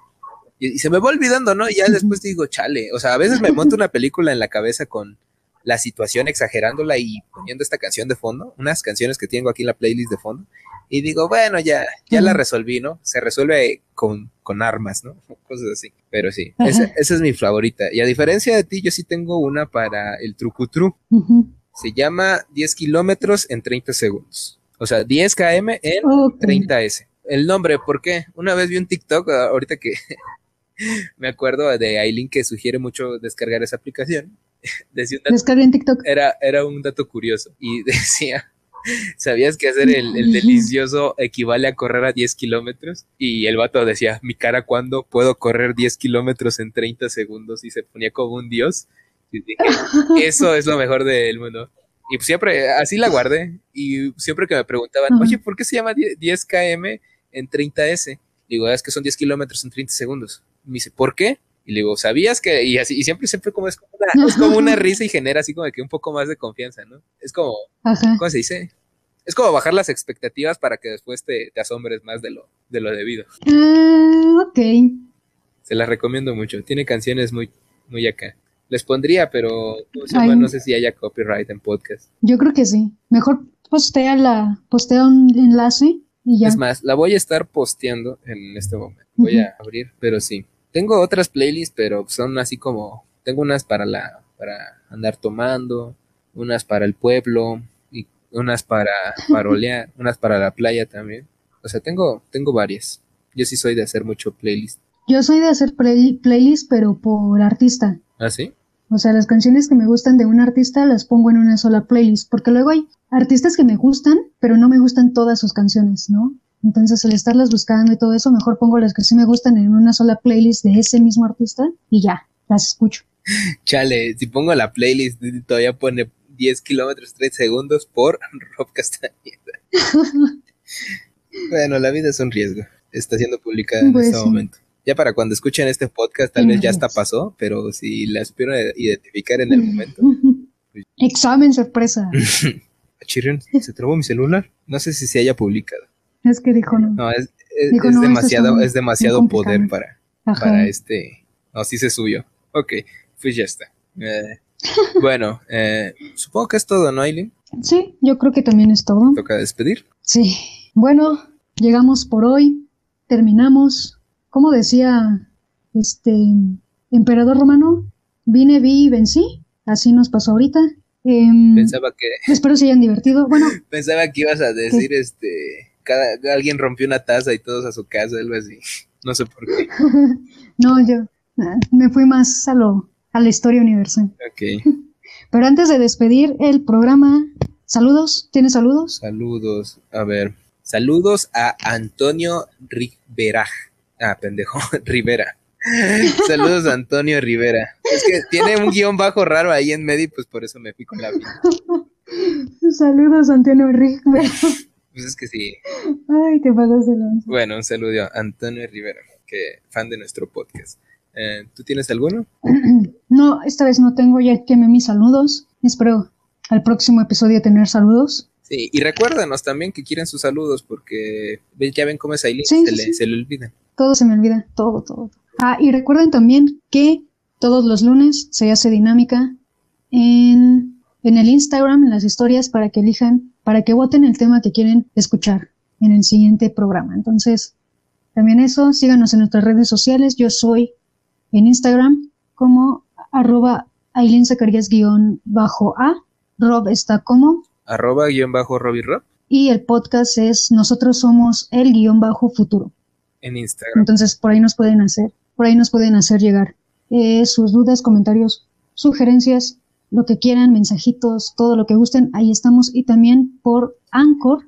Y, se me va olvidando, ¿no? Y ya después digo, chale, o sea, a veces me monto una película en la cabeza con la situación exagerándola y poniendo esta canción de fondo, unas canciones que tengo aquí en la playlist de fondo, y digo, bueno, ya, ya la resolví, ¿no? Se resuelve con, con armas, ¿no? Cosas así. Pero sí, esa, esa, es mi favorita. Y a diferencia de ti, yo sí tengo una para el trucutru. Se llama 10 kilómetros en 30 segundos. O sea, 10 km en 30S. El nombre, ¿por qué? Una vez vi un TikTok, ahorita que me acuerdo de Aileen que sugiere mucho descargar esa aplicación. Decía en TikTok. Era, era un dato curioso y decía, ¿sabías que hacer el, delicioso equivale a correr a 10 kilómetros? Y el vato decía, mi cara, ¿cuándo puedo correr 10 kilómetros en 30 segundos? Y se ponía como un dios. Y dije, eso es lo mejor del mundo. Y pues siempre, así la guardé. Y siempre que me preguntaban, oye, ¿por qué se llama 10 km en 30S? Digo, es que son 10 kilómetros en 30 segundos. Me dice, ¿por qué? Y le digo, ¿sabías que? Y así, y siempre, siempre como es como una, es como una risa y genera así como que un poco más de confianza, ¿no? Es como, ¿cómo se dice? Es como bajar las expectativas para que después te, te asombres más de lo, de lo debido. Ah, ok. Se las recomiendo mucho. Tiene canciones muy, muy acá. Les pondría, pero no sé si haya copyright en podcast. Yo creo que sí. Mejor postea la, postea un enlace y ya. Es más, la voy a estar posteando en este momento. Voy a abrir, pero sí. Tengo otras playlists, pero son así como, tengo unas para la, para andar tomando, unas para el pueblo, y unas para parolear, unas para la playa también. O sea, tengo, tengo varias. Yo sí soy de hacer mucho playlist. Yo soy de hacer playlist, pero por artista. ¿Ah, sí? O sea, las canciones que me gustan de un artista las pongo en una sola playlist, porque luego hay artistas que me gustan, pero no me gustan todas sus canciones, ¿no? Entonces, al estarlas buscando y todo eso, mejor pongo las que sí me gustan en una sola playlist de ese mismo artista y ya, las escucho. Chale, si pongo la playlist, todavía pone 10 kilómetros 3 segundos por Rob Castañeda. bueno, la vida es un riesgo. Está siendo publicada en pues este momento. Ya para cuando escuchen este podcast, tal vez ya hasta pasó, pero si la supieron identificar en el momento. Pues Examen sorpresa. Chirion, se trabó mi celular. No sé si se haya publicado. Es que dijo no. No, es, demasiado, es demasiado poder para, para este. No, sí se subió. Ok, pues ya está. Eh, bueno, eh, supongo que es todo, ¿no, Aileen? Sí, yo creo que también es todo. Toca despedir. Sí. Bueno, llegamos por hoy. Terminamos. Como decía este emperador romano, vine, vi y vencí. Así nos pasó ahorita. Em, pensaba que. Espero se hayan divertido. Bueno. pensaba que ibas a decir este cada, alguien rompió una taza y todos a su casa, algo así. No sé por qué. no, yo ah, me fui más a lo a la historia universal. Ok. Pero antes de despedir el programa, saludos, ¿tienes saludos? Saludos, a ver. Saludos a Antonio Rivera. Ah, pendejo, Rivera. Saludos a Antonio Rivera. Es que tiene un guion bajo raro ahí en medio, pues por eso me fui con la vida. Saludos Antonio Rivera. Pues es que sí. Ay, te pasas de lanza. Bueno, un saludo a Antonio Rivera, que fan de nuestro podcast. Eh, ¿Tú tienes alguno? No, esta vez no tengo, ya quemé mis saludos. Espero al próximo episodio tener saludos. Sí, y recuérdanos también que quieren sus saludos, porque ya ven cómo es ahí, se, Le, se le olvida. Todo se me olvida, todo, todo. Ah, y recuerden también que todos los lunes se hace dinámica en, en el Instagram, en las historias, para que elijan para que voten el tema que quieren escuchar en el siguiente programa. Entonces, también eso, síganos en nuestras redes sociales. Yo soy en Instagram como arroba Aileen bajo A. Rob está como arroba guion bajo Robbie Rob. Y el podcast es Nosotros somos el guion bajo futuro. En Instagram. Entonces, por ahí nos pueden hacer, por ahí nos pueden hacer llegar eh, sus dudas, comentarios, sugerencias lo que quieran, mensajitos, todo lo que gusten, ahí estamos. Y también por Anchor,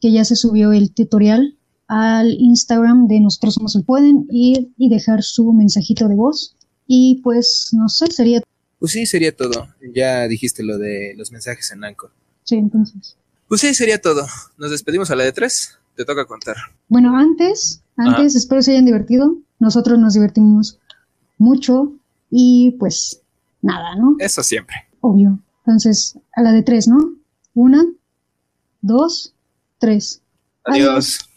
que ya se subió el tutorial al Instagram de Nosotros Somos el Pueden ir y dejar su mensajito de voz. Y pues, no sé, sería Pues sí, sería todo. Ya dijiste lo de los mensajes en Anchor. Sí, entonces. Pues sí, sería todo. Nos despedimos a la de tres. Te toca contar. Bueno, antes, antes, espero se hayan divertido. Nosotros nos divertimos mucho y pues nada, ¿no? Eso siempre. Obvio. Entonces, a la de tres, ¿no? Una, dos, tres. Adiós.